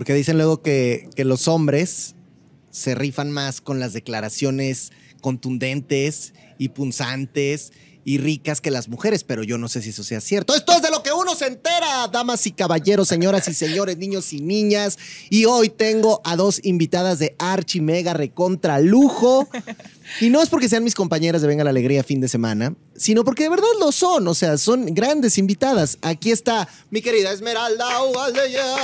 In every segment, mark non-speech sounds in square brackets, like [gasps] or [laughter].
Porque dicen luego que, los hombres se rifan más con las declaraciones contundentes y punzantes y ricas que las mujeres, pero yo no sé si eso sea cierto. Esto es de lo se entera, damas y caballeros, señoras y señores, niños y niñas. Y hoy tengo a dos invitadas de Archi Mega Recontra Lujo. Y no es porque sean mis compañeras de Venga la Alegría fin de semana, sino porque de verdad lo son, o sea, son grandes invitadas. Aquí está mi querida Esmeralda Ugaldeya.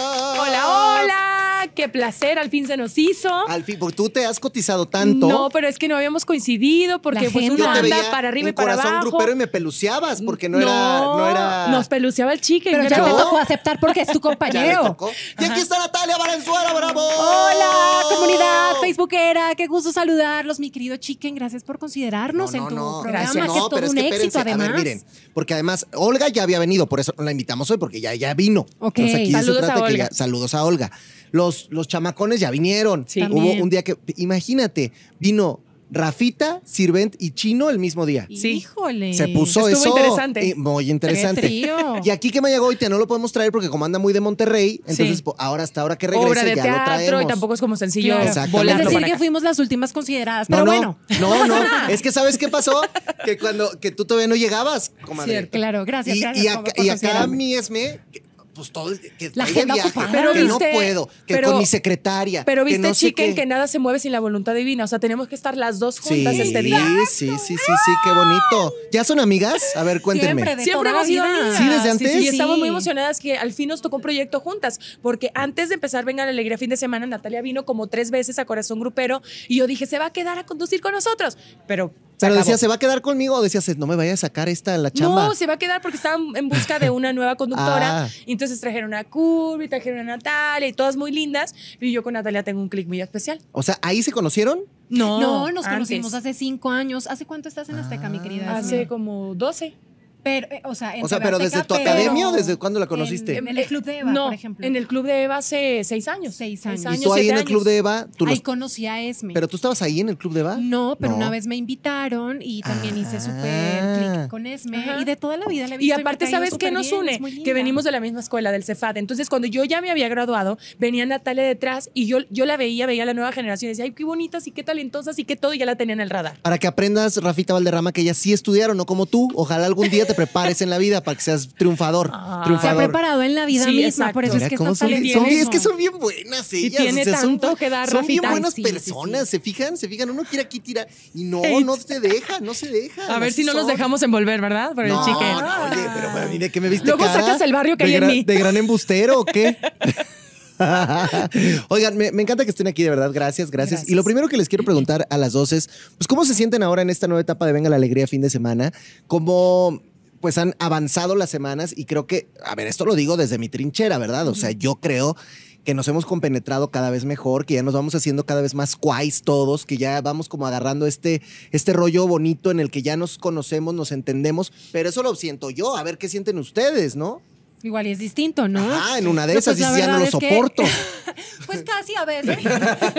Hola, hola, qué placer, al fin se nos hizo. Al fin, porque tú te has cotizado tanto. No, pero es que no habíamos coincidido porque La pues uno anda para arriba y para corazón abajo. grupero y me peluceabas porque no, era no era Nos peluceaba el chique. Pero ya te tocó aceptar porque es tu [laughs] Ya compañero. tocó. Y aquí está Natalia Valenzuela, bravo. Hola, comunidad facebookera, qué gusto saludarlos, mi querido Chicken, gracias por considerarnos en tu programa, Gracias. que es todo pero es un que éxito además. A ver, miren, porque además Olga ya había venido, por eso la invitamos hoy, porque ya, ya vino. Ok. Entonces, aquí se Saludos trata a que Olga. ya- saludos a Olga. Los, los chamacones ya vinieron. Sí. Hubo un día que, imagínate, vino Rafita, Sirvent y Chino el mismo día. Sí. Híjole. Se puso Estuvo eso. interesante. eh, muy interesante. Qué trío. Y aquí que Mayagoite no lo podemos traer porque como anda muy de Monterrey, entonces Sí. po- ahora hasta ahora que regrese Obra de ya lo teatro traemos. y tampoco es como sencillo Claro. Exactamente. Es volarlo decir, para que acá. fuimos las últimas consideradas, pero no, bueno. no, no. Es que ¿sabes qué pasó? Que cuando que tú todavía no llegabas, comadre. Cierto. Claro, gracias, Y, gracias y acá, por y acá considerarme. mi Esme, que, pues todo el que La agenda viaje, ocupada. Pero que no viste- puedo, que pero- con mi secretaria. Pero que viste, no sé chiquen, que nada se mueve sin la voluntad divina. O sea, tenemos que estar las dos Sí, juntas este día. sí, sí, sí, sí, qué bonito. ¿Ya son amigas? A ver, cuéntenme. Siempre, de Siempre hemos sido amigas. Sí, desde antes. Y estamos Sí. muy emocionadas que al fin nos tocó un proyecto juntas. Porque antes de empezar Venga la Alegría fin de semana, Natalia vino como tres veces a Corazón Grupero y yo dije, se va a quedar a conducir con nosotros. Pero. Pero acabó. decía, ¿se va a quedar conmigo? O decías, no me vaya a sacar esta la chamba. No, se va a quedar porque estaban en busca de una nueva [laughs] conductora. Ah. Y entonces trajeron a Curvy, trajeron a Natalia y todas muy lindas. Y yo con Natalia tengo un clic muy especial. O sea, ¿ahí se conocieron? No, No, nos antes. conocimos hace cinco años. ¿Hace cuánto estás en Azteca, mi querida? Hace como 12. Pero, eh, o sea, en O sea, pero desde tu pero academia o desde cuándo la conociste? En, en el Club de Eva, no, por ejemplo. En el Club de Eva hace seis años. Seis años. y tú ahí en el club de Eva, tú Ahí los- conocí a Esme. pero tú estabas ahí en el club de Eva. No, pero No. una vez me invitaron y también hice Ah. súper clic con Esme. Ajá. Y de toda la vida le he Y visto aparte, ¿sabes qué nos une? Que venimos de la misma escuela, del Cefat. Entonces, cuando yo ya me había graduado, venía Natalia detrás y yo, yo la veía, veía la nueva generación y decía, ay, qué bonitas y qué talentosas y qué todo, y ya la tenía en el radar. Para que aprendas, Rafita Valderrama, que ellas sí estudiaron, no como tú. Ojalá algún día te prepares en la vida para que seas triunfador. Ah. Se ha triunfador. preparado en la vida Sí, misma, exacto. por eso Mira es que está son, bien- son bien- es que talentoso. son bien buenas ellas. tiene o sea, son, tanto que dar, son bien buenas Sí, sí, sí. personas, ¿se fijan? ¿Se fijan? Uno quiere aquí tirar y no, no se deja, no se deja. A ver si no nos son. dejamos envolver, ¿verdad? Por No, el chicken. no, oye, pero bueno, mire que me viste Luego cara sacas el barrio que hay en mí. ¿De gran embustero o qué? [laughs] Oigan, me, me encanta que estén aquí, de verdad. Gracias, gracias, Gracias. Y lo primero que les quiero preguntar a las dos es, pues, ¿cómo se sienten ahora en esta nueva etapa de Venga la Alegría fin de semana? ¿Cómo pues han avanzado las semanas? Y creo que, a ver, esto lo digo desde mi trinchera, ¿verdad? O sea, yo creo que nos hemos compenetrado cada vez mejor, que ya nos vamos haciendo cada vez más quais todos, que ya vamos como agarrando este, este rollo bonito en el que ya nos conocemos, nos entendemos, pero eso lo siento yo, a ver qué sienten ustedes, ¿no? Igual y es distinto, ¿no? Ah, en una de esas pues, dices, ya no lo que- soporto. [laughs] Pues casi a veces.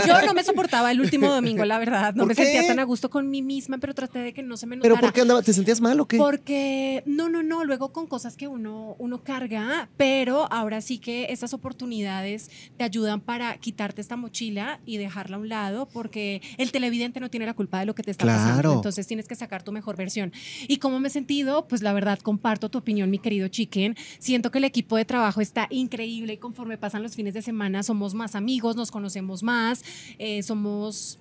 Yo no me soportaba el último domingo, la verdad. No ¿Por me qué? sentía tan a gusto con mí misma, pero traté de que no se me ¿Pero notara. por qué andaba? ¿Te sentías mal o qué? Porque, no, no, no, luego con cosas que uno, uno carga, pero ahora sí que estas oportunidades te ayudan para quitarte esta mochila y dejarla a un lado, porque el televidente no tiene la culpa de lo que te está Claro. pasando, entonces tienes que sacar tu mejor versión. ¿Y cómo me he sentido? Pues la verdad, comparto tu opinión, mi querido Chicken. Siento que el equipo de trabajo está increíble y conforme pasan los fines de semana somos más amigos, nos conocemos más, eh, somos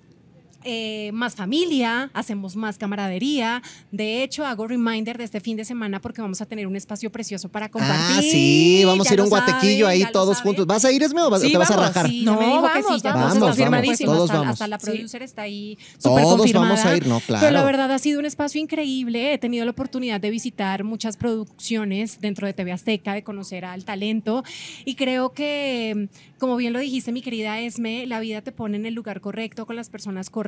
eh, más familia, hacemos más camaradería. De hecho, hago reminder de este fin de semana porque vamos a tener un espacio precioso para compartir. Ah, sí, vamos Ya a ir a un guatequillo saben, ahí todos juntos. ¿Vas a ir, Esme, o vas- Sí, te vas a vamos, rajar? Sí, No, me dijo que vamos, sí, ya vamos, todos vamos, confirmadísimos. todos hasta, vamos. hasta la Sí. producer está ahí súper Todos confirmada. vamos a ir, no, Pero la claro. verdad ha sido un espacio increíble. He tenido la oportunidad de visitar muchas producciones dentro de TV Azteca, de conocer al talento. Y creo que, como bien lo dijiste, mi querida Esme, la vida te pone en el lugar correcto, con las personas correctas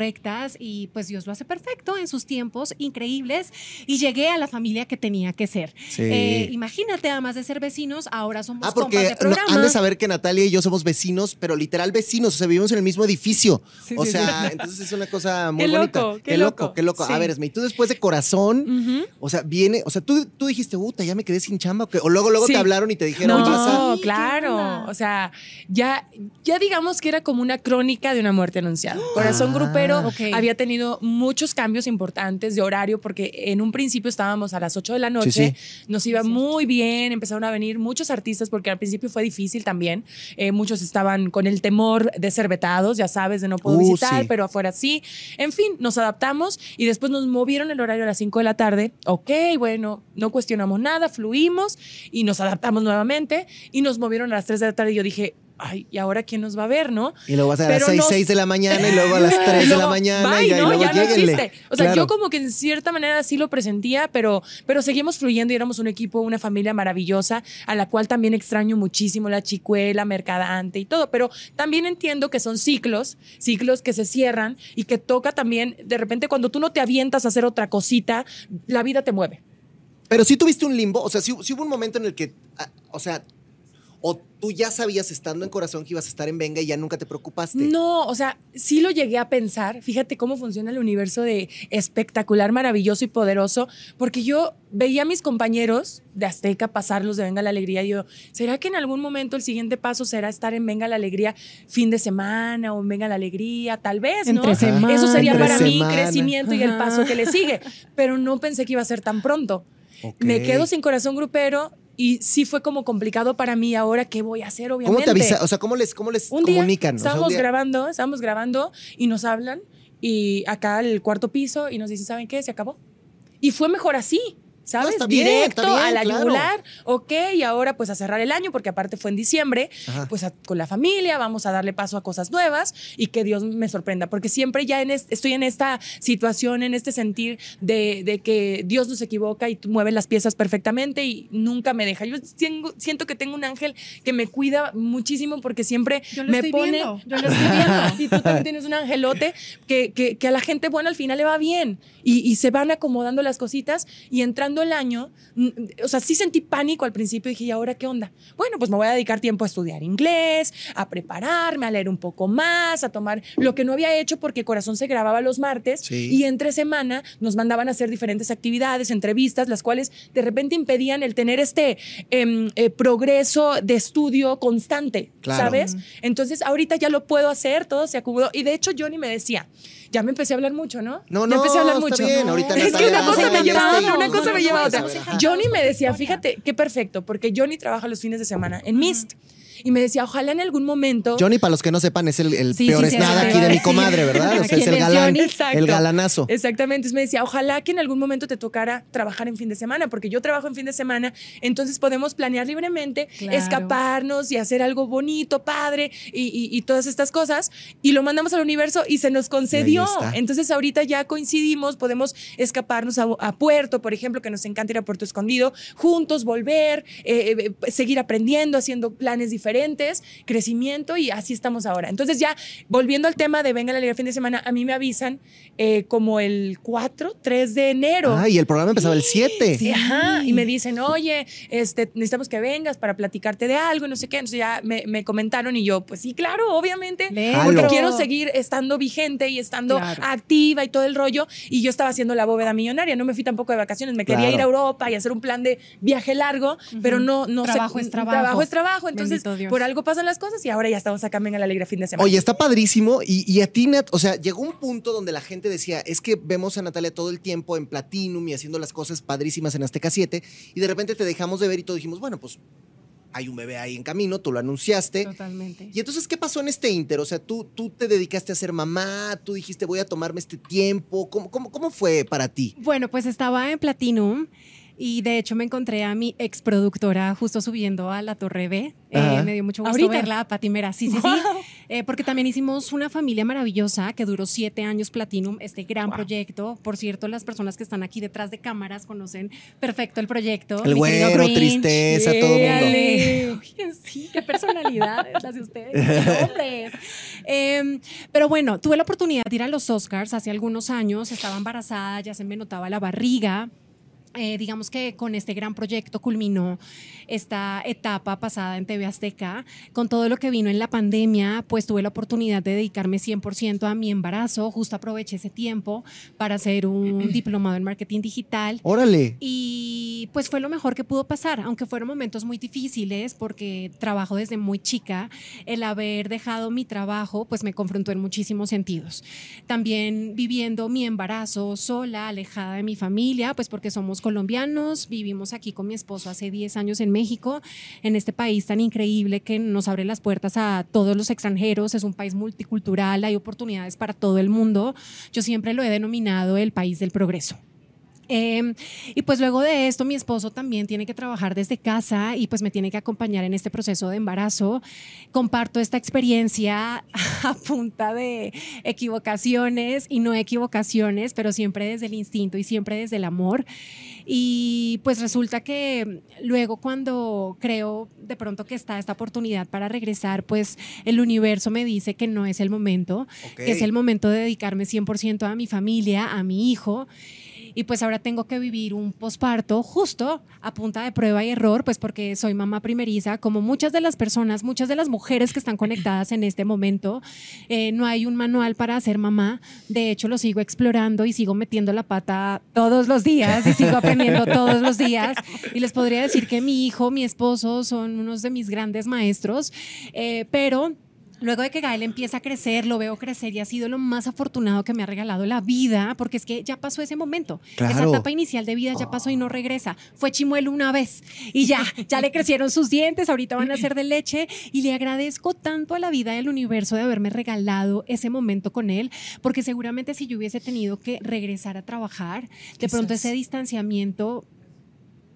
y pues Dios lo hace perfecto en sus tiempos increíbles y llegué a la familia que tenía que ser. Sí. Eh, imagínate, además de ser vecinos, ahora somos Ah, compas porque de no, programa. han de saber que Natalia y yo somos vecinos, pero literal vecinos, o sea, vivimos en el mismo edificio. Sí, o sí, sea, sí. [laughs] entonces es una cosa muy Qué bonita. loco, qué qué loco, loco. qué loco. A ver, Esme, y tú después de corazón, o sea, viene, o sea, tú, tú dijiste, puta, ya me quedé sin chamba, ¿o, qué? O luego, luego Sí. te hablaron y te dijeron, No, pasa. Sí, ¿qué claro. O sea, ya, ya digamos que era como una crónica de una muerte anunciada. [gasps] Corazón Ah. Grupero Ok. había tenido muchos cambios importantes de horario porque en un principio estábamos a las 8 de la noche, Sí, nos iba muy bien, empezaron a venir muchos artistas porque al principio fue difícil también. Eh, muchos estaban con el temor de ser vetados, ya sabes, de no puedo Uh, visitar, sí. pero afuera sí. En fin, nos adaptamos y después nos movieron el horario a las 5 de la tarde. Ok, bueno, no cuestionamos nada, fluimos y nos adaptamos nuevamente y nos movieron a las 3 de la tarde y yo dije, ay, ¿y ahora quién nos va a ver, no? Y luego vas a las Pero 6, nos- 6 de la mañana y luego a [laughs] las 3 de la mañana bye, y, ¿no? luego ya no existe. O sea, Claro. yo como que en cierta manera sí lo presentía, pero, pero seguimos fluyendo y éramos un equipo, una familia maravillosa, a la cual también extraño muchísimo, la chicuela, mercadante y todo, pero también entiendo que son ciclos, ciclos que se cierran y que toca también, de repente cuando tú no te avientas a hacer otra cosita, la vida te mueve. Pero sí tuviste un limbo, o sea, sí, sí hubo un momento en el que, ah, o sea, o tú ya sabías estando en corazón que ibas a estar en Venga y ya nunca te preocupaste. No, o sea, sí lo llegué a pensar. Fíjate cómo funciona el universo de espectacular, maravilloso y poderoso, porque yo veía a mis compañeros de Azteca pasarlos de Venga la Alegría y yo, ¿será que en algún momento el siguiente paso será estar en Venga la Alegría fin de semana o en Venga la Alegría? Tal vez, ¿no? Entre semana. Eso sería Entre para mí semana. crecimiento y el paso que le sigue, pero no pensé que iba a ser tan pronto. Me quedo sin corazón grupero y sí fue como complicado para mí ahora qué voy a hacer, obviamente. ¿Cómo te avisa? O sea, ¿cómo les, cómo les Un día comunican? O sea, un estábamos grabando, estábamos grabando y nos hablan y acá el cuarto piso y nos dicen, ¿saben qué? Se acabó. Y fue mejor así. ¿Sabes? está bien, Directo está bien, a la claro. yugular. Ok, y ahora pues a cerrar el año, porque aparte fue en diciembre, Ajá. pues a- con la familia, vamos a darle paso a cosas nuevas y que Dios me sorprenda, porque siempre ya en es- estoy en esta situación, en este sentir de, de que Dios no se equivoca y tú mueve las piezas perfectamente y nunca me deja. Yo tengo- siento que tengo un ángel que me cuida muchísimo porque siempre Yo lo me estoy pone... viendo. Yo lo estoy viendo. [laughs] Y tú también tienes un angelote que, que, que a la gente buena al final le va bien y, y se van acomodando las cositas y entrando el año, o sea, sí sentí pánico al principio, dije, ¿y ahora qué onda? Bueno, pues me voy a dedicar tiempo a estudiar inglés, a prepararme, a leer un poco más, a tomar lo que no había hecho porque Corazón se grababa los martes Sí. y entre semana nos mandaban a hacer diferentes actividades, entrevistas, las cuales de repente impedían el tener este em, eh, progreso de estudio constante, Claro. ¿sabes? Entonces, ahorita ya lo puedo hacer, todo se acumuló. Y de hecho, Johnny me decía, ya me empecé a hablar mucho, ¿no? No, Ya no, empecé a hablar mucho. bien, ahorita es que una cosa me ir lleva a otra, una no, cosa no, me no, lleva otra. Johnny me decía, fíjate, qué perfecto, porque Johnny trabaja los fines de semana en Mist. Y me decía, ojalá en algún momento... Johnny, para los que no sepan, es el, el Sí, peor sí, es nada sí, aquí de mi comadre, ¿verdad? O sea, es ¿Quién el galán, el galanazo. Exactamente. Entonces me decía, ojalá que en algún momento te tocara trabajar en fin de semana, porque yo trabajo en fin de semana, entonces podemos planear libremente, Claro. escaparnos y hacer algo bonito, padre, y, y- y todas estas cosas. Y lo mandamos al universo y se nos concedió. Entonces ahorita ya coincidimos, podemos escaparnos a, a Puerto, por ejemplo, que nos encanta ir a Puerto Escondido, juntos volver, eh, eh, seguir aprendiendo, haciendo planes diferentes, crecimiento y así estamos ahora. Entonces ya volviendo al tema de Venga la Alegría fin de semana, a mí me avisan eh, como el 4, 3 de enero. Ah, y el programa empezaba el 7. Sí, ajá, y me dicen, oye, este, necesitamos que vengas para platicarte de algo y no sé qué. Entonces ya me, me comentaron y yo, pues sí, claro, obviamente, porque quiero seguir estando vigente y estando Claro. activa y todo el rollo. Y yo estaba haciendo la bóveda millonaria, no me fui tampoco de vacaciones, me quería Claro. ir a Europa y hacer un plan de viaje largo, pero no, no sé- Trabajo es trabajo. Trabajo es trabajo, entonces Dios. por algo pasan las cosas y ahora ya estamos acá en la alegría fin de semana. Oye, está padrísimo. Y, y a ti, Nat, o sea, llegó un punto donde la gente decía, es que vemos a Natalia todo el tiempo en Platinum y haciendo las cosas padrísimas en Azteca 7, y de repente te dejamos de ver y todos dijimos, bueno, pues hay un bebé ahí en camino, tú lo anunciaste. Totalmente. Y entonces, ¿qué pasó en este inter? O sea, tú, tú te dedicaste a ser mamá, tú dijiste, voy a tomarme este tiempo. ¿Cómo, cómo, cómo fue para ti? Bueno, pues estaba en Platinum y de hecho me encontré a mi ex productora justo subiendo a la Torre B. Eh, me dio mucho gusto ¿Ahorita? verla, a Pati Mera. Sí, sí, sí. Eh, porque también hicimos una familia maravillosa que duró siete años Platinum, este gran proyecto. Por cierto, las personas que están aquí detrás de cámaras conocen perfecto el proyecto. El Mi güero, tristeza, todo mundo. Éale. Oigan, sí, qué personalidades las de ustedes, qué [laughs] hombres. Em, pero bueno, tuve la oportunidad de ir a los Oscars hace algunos años, estaba embarazada, ya se me notaba la barriga. Eh, digamos que con este gran proyecto culminó esta etapa pasada en TV Azteca. Con todo lo que vino en la pandemia, pues tuve la oportunidad de dedicarme 100% a mi embarazo. Justo aproveché ese tiempo para hacer un [clears throat] diplomado en marketing digital. Órale. Y pues fue lo mejor que pudo pasar, aunque fueron momentos muy difíciles porque trabajo desde muy chica. El haber dejado mi trabajo pues me confrontó en muchísimos sentidos. También viviendo mi embarazo sola, alejada de mi familia, pues porque somos colombianos, vivimos aquí con mi esposo hace 10 años en México, en este país tan increíble que nos abre las puertas a todos los extranjeros, es un país multicultural, hay oportunidades para todo el mundo. Yo siempre lo he denominado el país del progreso. Eh, y pues luego de esto, mi esposo también tiene que trabajar desde casa y pues me tiene que acompañar en este proceso de embarazo. Comparto esta experiencia [laughs] a punta de equivocaciones y no equivocaciones, pero siempre desde el instinto y siempre desde el amor. Y pues resulta que luego cuando creo de pronto que está esta oportunidad para regresar, pues el universo me dice que no es el momento, que es el momento de dedicarme 100% a mi familia, a mi hijo. Y pues ahora tengo que vivir un posparto justo a punta de prueba y error, pues porque soy mamá primeriza, como muchas de las personas, muchas de las mujeres que están conectadas en este momento. Eh, no hay un manual para ser mamá. De hecho, lo sigo explorando y sigo metiendo la pata todos los días y sigo aprendiendo todos los días. Y les podría decir que mi hijo, mi esposo son unos de mis grandes maestros, eh, pero... Luego de que Gael empieza a crecer, lo veo crecer y ha sido lo más afortunado que me ha regalado la vida, porque es que ya pasó ese momento. Esa etapa inicial de vida ya pasó y no regresa. Fue chimuelo una vez y ya, ya le crecieron sus dientes, ahorita van a ser de leche y le agradezco tanto a la vida del universo de haberme regalado ese momento con él, porque seguramente si yo hubiese tenido que regresar a trabajar, de pronto ese distanciamiento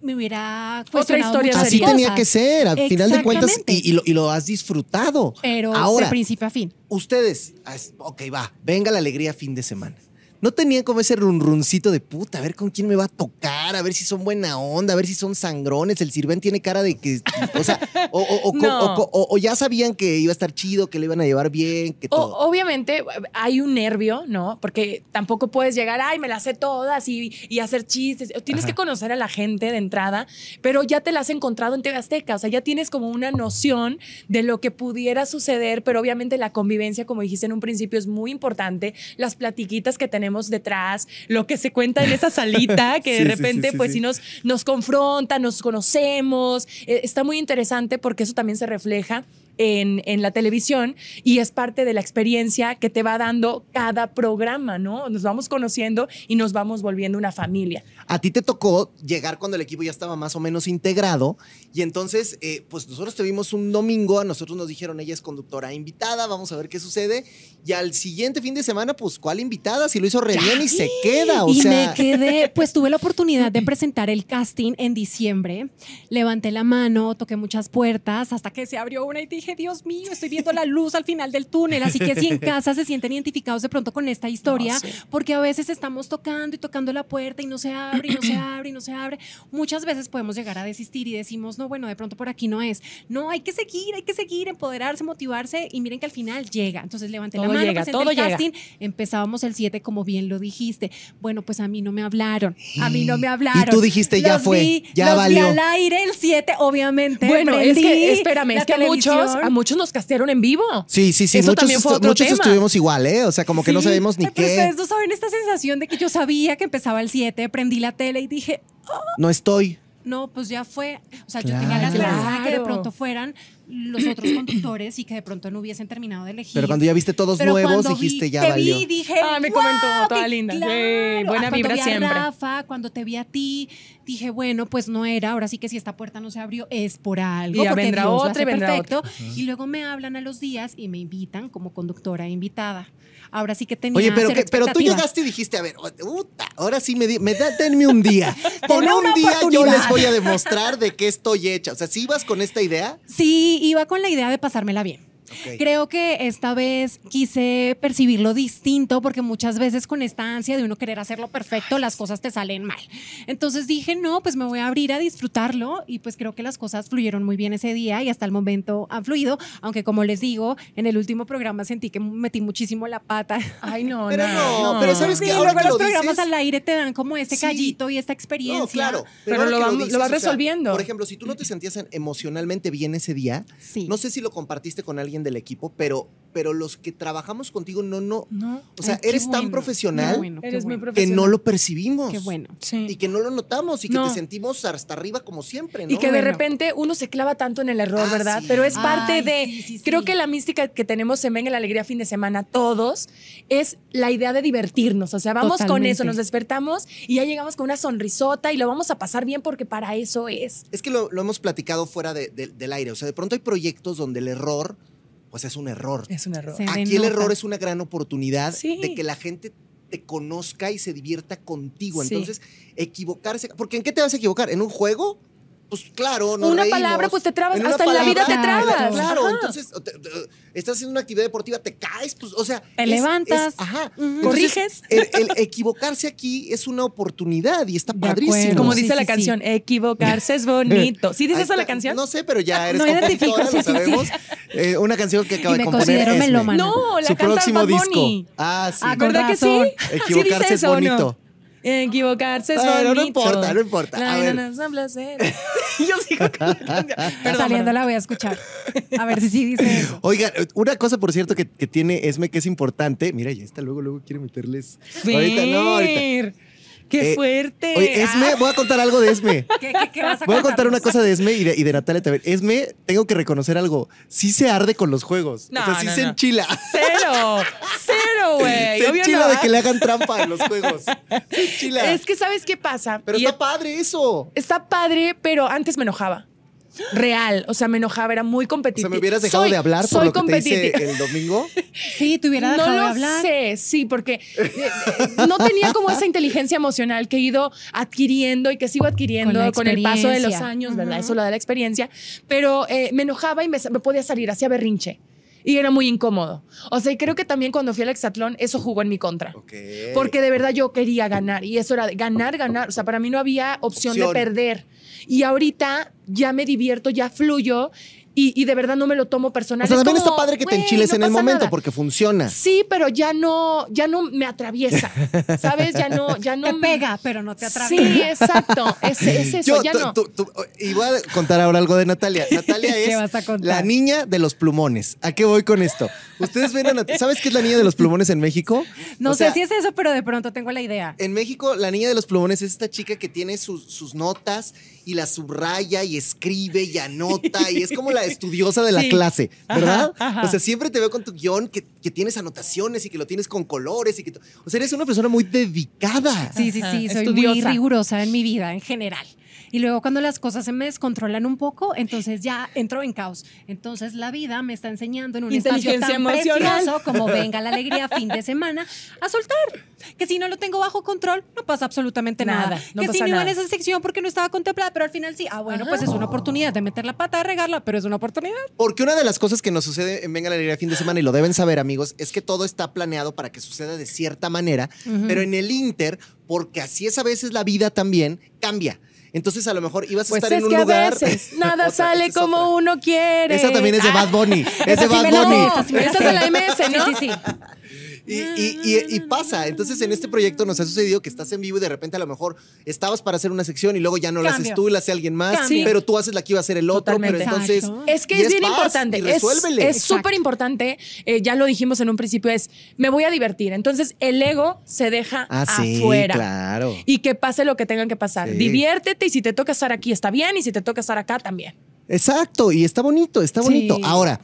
me hubiera Otra cuestionado historia muchas Así tenía que ser, al final de cuentas, y, y lo, y lo has disfrutado. Pero Ahora, de principio a fin. ustedes, as- ok, va, venga la alegría fin de semana. ¿No tenían como ese runruncito de puta, a ver con quién me va a tocar, a ver si son buena onda, a ver si son sangrones, el sirven tiene cara de que, o sea, o, [laughs] No. ya sabían que iba a estar chido, que le iban a llevar bien, que O- todo? obviamente hay un nervio, ¿no? Porque tampoco puedes llegar, ay, me las sé todas y, y hacer chistes. Tienes que conocer a la gente de entrada, pero ya te la has encontrado en TV Azteca. O sea, ya tienes como una noción de lo que pudiera suceder, pero obviamente la convivencia, como dijiste en un principio, es muy importante. Las platiquitas que tenemos detrás, lo que se cuenta en esa salita, [laughs] que Sí, de sí, repente, sí, pues sí. sí nos, nos confronta, nos conocemos. Eh, está muy interesante porque eso también se refleja en, en la televisión y es parte de la experiencia que te va dando cada programa, ¿no? Nos vamos conociendo y nos vamos volviendo una familia. A ti te tocó llegar cuando el equipo ya estaba más o menos integrado y entonces, eh, pues nosotros te vimos un domingo, a nosotros nos dijeron ella es conductora invitada, vamos a ver qué sucede y al siguiente fin de semana, pues ¿cuál invitada? Si lo hizo re bien y se queda, o y sea... me quedé, [laughs] pues tuve la oportunidad de presentar el casting en diciembre. Levanté la mano, toqué muchas puertas hasta que se abrió una y dije, Dios mío, estoy viendo la luz al final del túnel. Así que si en [laughs] casa se sienten identificados de pronto con esta historia, No, sí. porque a veces estamos tocando y tocando la puerta y no se abre, y no se [clears throat] abre, y no se abre. Muchas veces podemos llegar a desistir y decimos, no, bueno, de pronto por aquí no es. No, hay que seguir, hay que seguir, empoderarse, motivarse y miren que al final llega. Entonces levanté la Todo mano, llega, todo el llega. casting, empezábamos el 7 como bien lo dijiste. Bueno, pues a mí no me hablaron, a mí no me hablaron. Y tú dijiste, ya fue, vi- ya los valió. Vi al aire el 7, obviamente. Bueno, es que, espérame, es que muchos. A muchos nos castearon en vivo. Sí, sí, sí, Eso muchos, también fue otro muchos tema. estuvimos igual, ¿eh? O sea, como que no Sí. sabemos ni pero qué. ustedes no saben esta sensación de que yo sabía que empezaba el 7, prendí la tele y dije, No estoy. No, pues ya fue. O sea, yo tenía la Claro. esperanza de que de pronto fueran los otros conductores y que de pronto no hubiesen terminado de elegir. Pero cuando ya viste todos Pero nuevos, dijiste vi- ya te valió. Vi, dije, Ah, me comentó, "Guau, toda linda. Sí, claro". buena Ah, vibra cuando vi siempre. A Rafa, cuando te vi a ti, dije, bueno, pues no era. Ahora sí que si esta puerta no se abrió es por algo. Y ya porque vendrá Dios lo otra y hace vendrá perfecto. Y luego me hablan a los días y me invitan como conductora invitada. Ahora sí que tenía Oye, pero, que, pero tú llegaste y dijiste, a ver, puta, ahora sí me, di- me da, denme un día. [laughs] Por un día yo les voy a demostrar de qué estoy hecha. O sea, si ibas con esta idea, Sí, iba con la idea de pasármela bien. Creo que esta vez quise percibirlo distinto porque muchas veces con esta ansia de uno querer hacerlo perfecto, las cosas te salen mal. Entonces dije, no, pues me voy a abrir a disfrutarlo y pues creo que las cosas fluyeron muy bien ese día y hasta el momento han fluido, aunque como les digo, en el último programa sentí que metí muchísimo la pata. Ay, no, [laughs] Pero no, pero ¿sabes Sí, que ahora luego que los lo programas dices- al aire te dan como este Sí. callito y esta experiencia. No, claro. Pero ahora lo que vamos- lo vas o sea, resolviendo. por ejemplo, si tú no te sentías en- emocionalmente bien ese día, Sí. no sé si lo compartiste con alguien del equipo, pero, pero los que trabajamos contigo no, no. No, O sea, Ay, eres tan bueno. profesional bueno, eres que no lo percibimos. Qué bueno. Sí. Y que no lo notamos y que No. te sentimos hasta arriba como siempre, ¿no? Y que de Bueno. repente uno se clava tanto en el error, Ah, ¿verdad? sí. Pero es parte Ay, de. sí, sí, Creo sí. que la mística que tenemos en Venga la Alegría fin de semana, todos, es la idea de divertirnos. O sea, vamos con eso, nos despertamos y ya llegamos con una sonrisota y lo vamos a pasar bien porque para eso es. Es que lo, lo hemos platicado fuera de- de- del aire. O sea, de pronto hay proyectos donde el error, pues es un error. Es un error. Se Aquí el error es una gran oportunidad Sí. de que la gente te conozca y se divierta contigo. Sí. Entonces, equivocarse. Porque ¿en qué te vas a equivocar? ¿En un juego? Pues claro, no. Una palabra, pues te trabas. Hasta en la vida te trabas. Claro, Ajá. entonces te- te- estás haciendo una actividad deportiva, te caes, pues, o sea. Te es- levantas. es- ajá. Corriges. El, el equivocarse aquí es una oportunidad y está padrísimo. Como Sí, dice sí, la sí. canción, equivocarse es bonito. ¿Sí dice Ahí eso la canción? No sé, pero ya eres No compositora, lo sí, sí. sabemos. Eh, una canción que acaba Y de componer Esme. No, la Su canta próximo Bad disco. Ah, sí. Ah, con ¿Verdad que sí? razón. ¿Sí Equivocarse es bonito. Equivocarse es no importa, no importa. La A vida ver. no es un placer. [laughs] Yo sigo con la canción. Perdón, Saliendo la voy a escuchar. A ver si sí dice eso. Oigan, una cosa, por cierto, que, que tiene Esme que es importante. Mira, ya está, luego, luego quiere meterles. Ahorita, no, ahorita. ¡Qué Eh, fuerte! Oye, Esme, Ah, voy a contar algo de Esme. [laughs] ¿Qué, qué, qué vas a Voy a contar una cosa de Esme y de, y de Natalia también. Esme, tengo que reconocer algo. Sí se arde con los juegos. No, o sea, sí no, se no. enchila. ¡Cero! ¡Cero, [laughs] güey! se Obvio enchila de que le hagan trampa en los juegos. Se enchila. Es que, ¿sabes qué pasa? Pero Y está padre eso. está padre, pero antes me enojaba. Real. O sea, me enojaba, era muy O competitiva. sea, me hubieras dejado Soy- de hablar por soy lo que te hice el domingo. [laughs] Sí, te hubiera dejado no de lo hablar. sé, sí, porque eh, no tenía como esa inteligencia emocional que he ido adquiriendo y que sigo adquiriendo Con el paso de los años, ¿verdad? Eso lo da la experiencia. Pero eh, me enojaba y me, me podía salir, hacía berrinche. Y era muy incómodo. O sea, y creo que también cuando fui al hexatlón, eso jugó en mi contra. Porque de verdad yo quería ganar y eso era de ganar, ganar. O sea, para mí no había opción, Opción. de perder. Y ahorita ya me divierto, ya fluyo y, y de verdad no me lo tomo personal. O sea, Es también como, está padre que te "Güey, enchiles no en el momento nada". porque funciona. Sí, pero ya no, ya no me atraviesa. [laughs] ¿Sabes? Ya no, ya no. Te pega, pero no te atraviesa. Sí, exacto. Es, es eso, Yo, ya tú- no. tú- tú- y voy a contar ahora algo de Natalia. Natalia [laughs] ¿Qué es vas a contar? la niña de los plumones. ¿A qué voy con esto? Ustedes ven a Nat- ¿Sabes qué es la niña de los plumones en México? No O sé sea, si es eso, pero de pronto tengo la idea. En México, la niña de los plumones es esta chica que tiene sus, sus notas y las subraya y escribe y anota y es como la estudiosa de la Sí. clase, ¿verdad? Ajá, ajá. O sea, siempre te veo con tu guion que, que tienes anotaciones y que lo tienes con colores y que... O sea, eres una persona muy dedicada. Sí, sí, Ajá, sí, soy muy estudiosa. rigurosa en mi vida en general. Y luego cuando las cosas se me descontrolan un poco, entonces ya entro en caos. Entonces la vida me está enseñando en un espacio tan emocional. precioso como [laughs] venga la alegría fin de semana a soltar. Que si no lo tengo bajo control, no pasa absolutamente nada. Nada, no que si pasa no iba en esa sección porque no estaba contemplada, pero al final sí. Ah, bueno, pues es una oportunidad de meter la pata, de regarla, pero es una oportunidad. Porque una de las cosas que nos sucede en Venga la Alegría fin de semana, y lo deben saber, amigos, es que todo está planeado para que suceda de cierta manera, pero en el Inter, porque así es a veces la vida también, cambia. Entonces, a lo mejor ibas a Pues estar es en un que a lugar. veces [laughs] nada Otra, sale como otra. uno quiere. Esa también es de Bad Bunny. [laughs] Es esa de Bad Bunny. esa sí me la Esa es sé. de la MS, ¿no? Sí, sí, sí. Y, y- y- y pasa. Entonces, en este proyecto nos ha sucedido que estás en vivo y de repente a lo mejor estabas para hacer una sección y luego ya no la haces Cambio. tú y la hace alguien más, Cambio. pero tú haces la que iba a hacer el otro, Totalmente. pero entonces. Exacto. Es que es bien importante. Es- súper importante. eh, ya lo dijimos en un principio, es me voy a divertir. Entonces el ego se deja ah, sí, afuera. claro. Y que pase lo que tengan que pasar. Sí. Diviértete y si te toca estar aquí está bien y si te toca estar acá también. Exacto, y está bonito, está bonito. Ahora,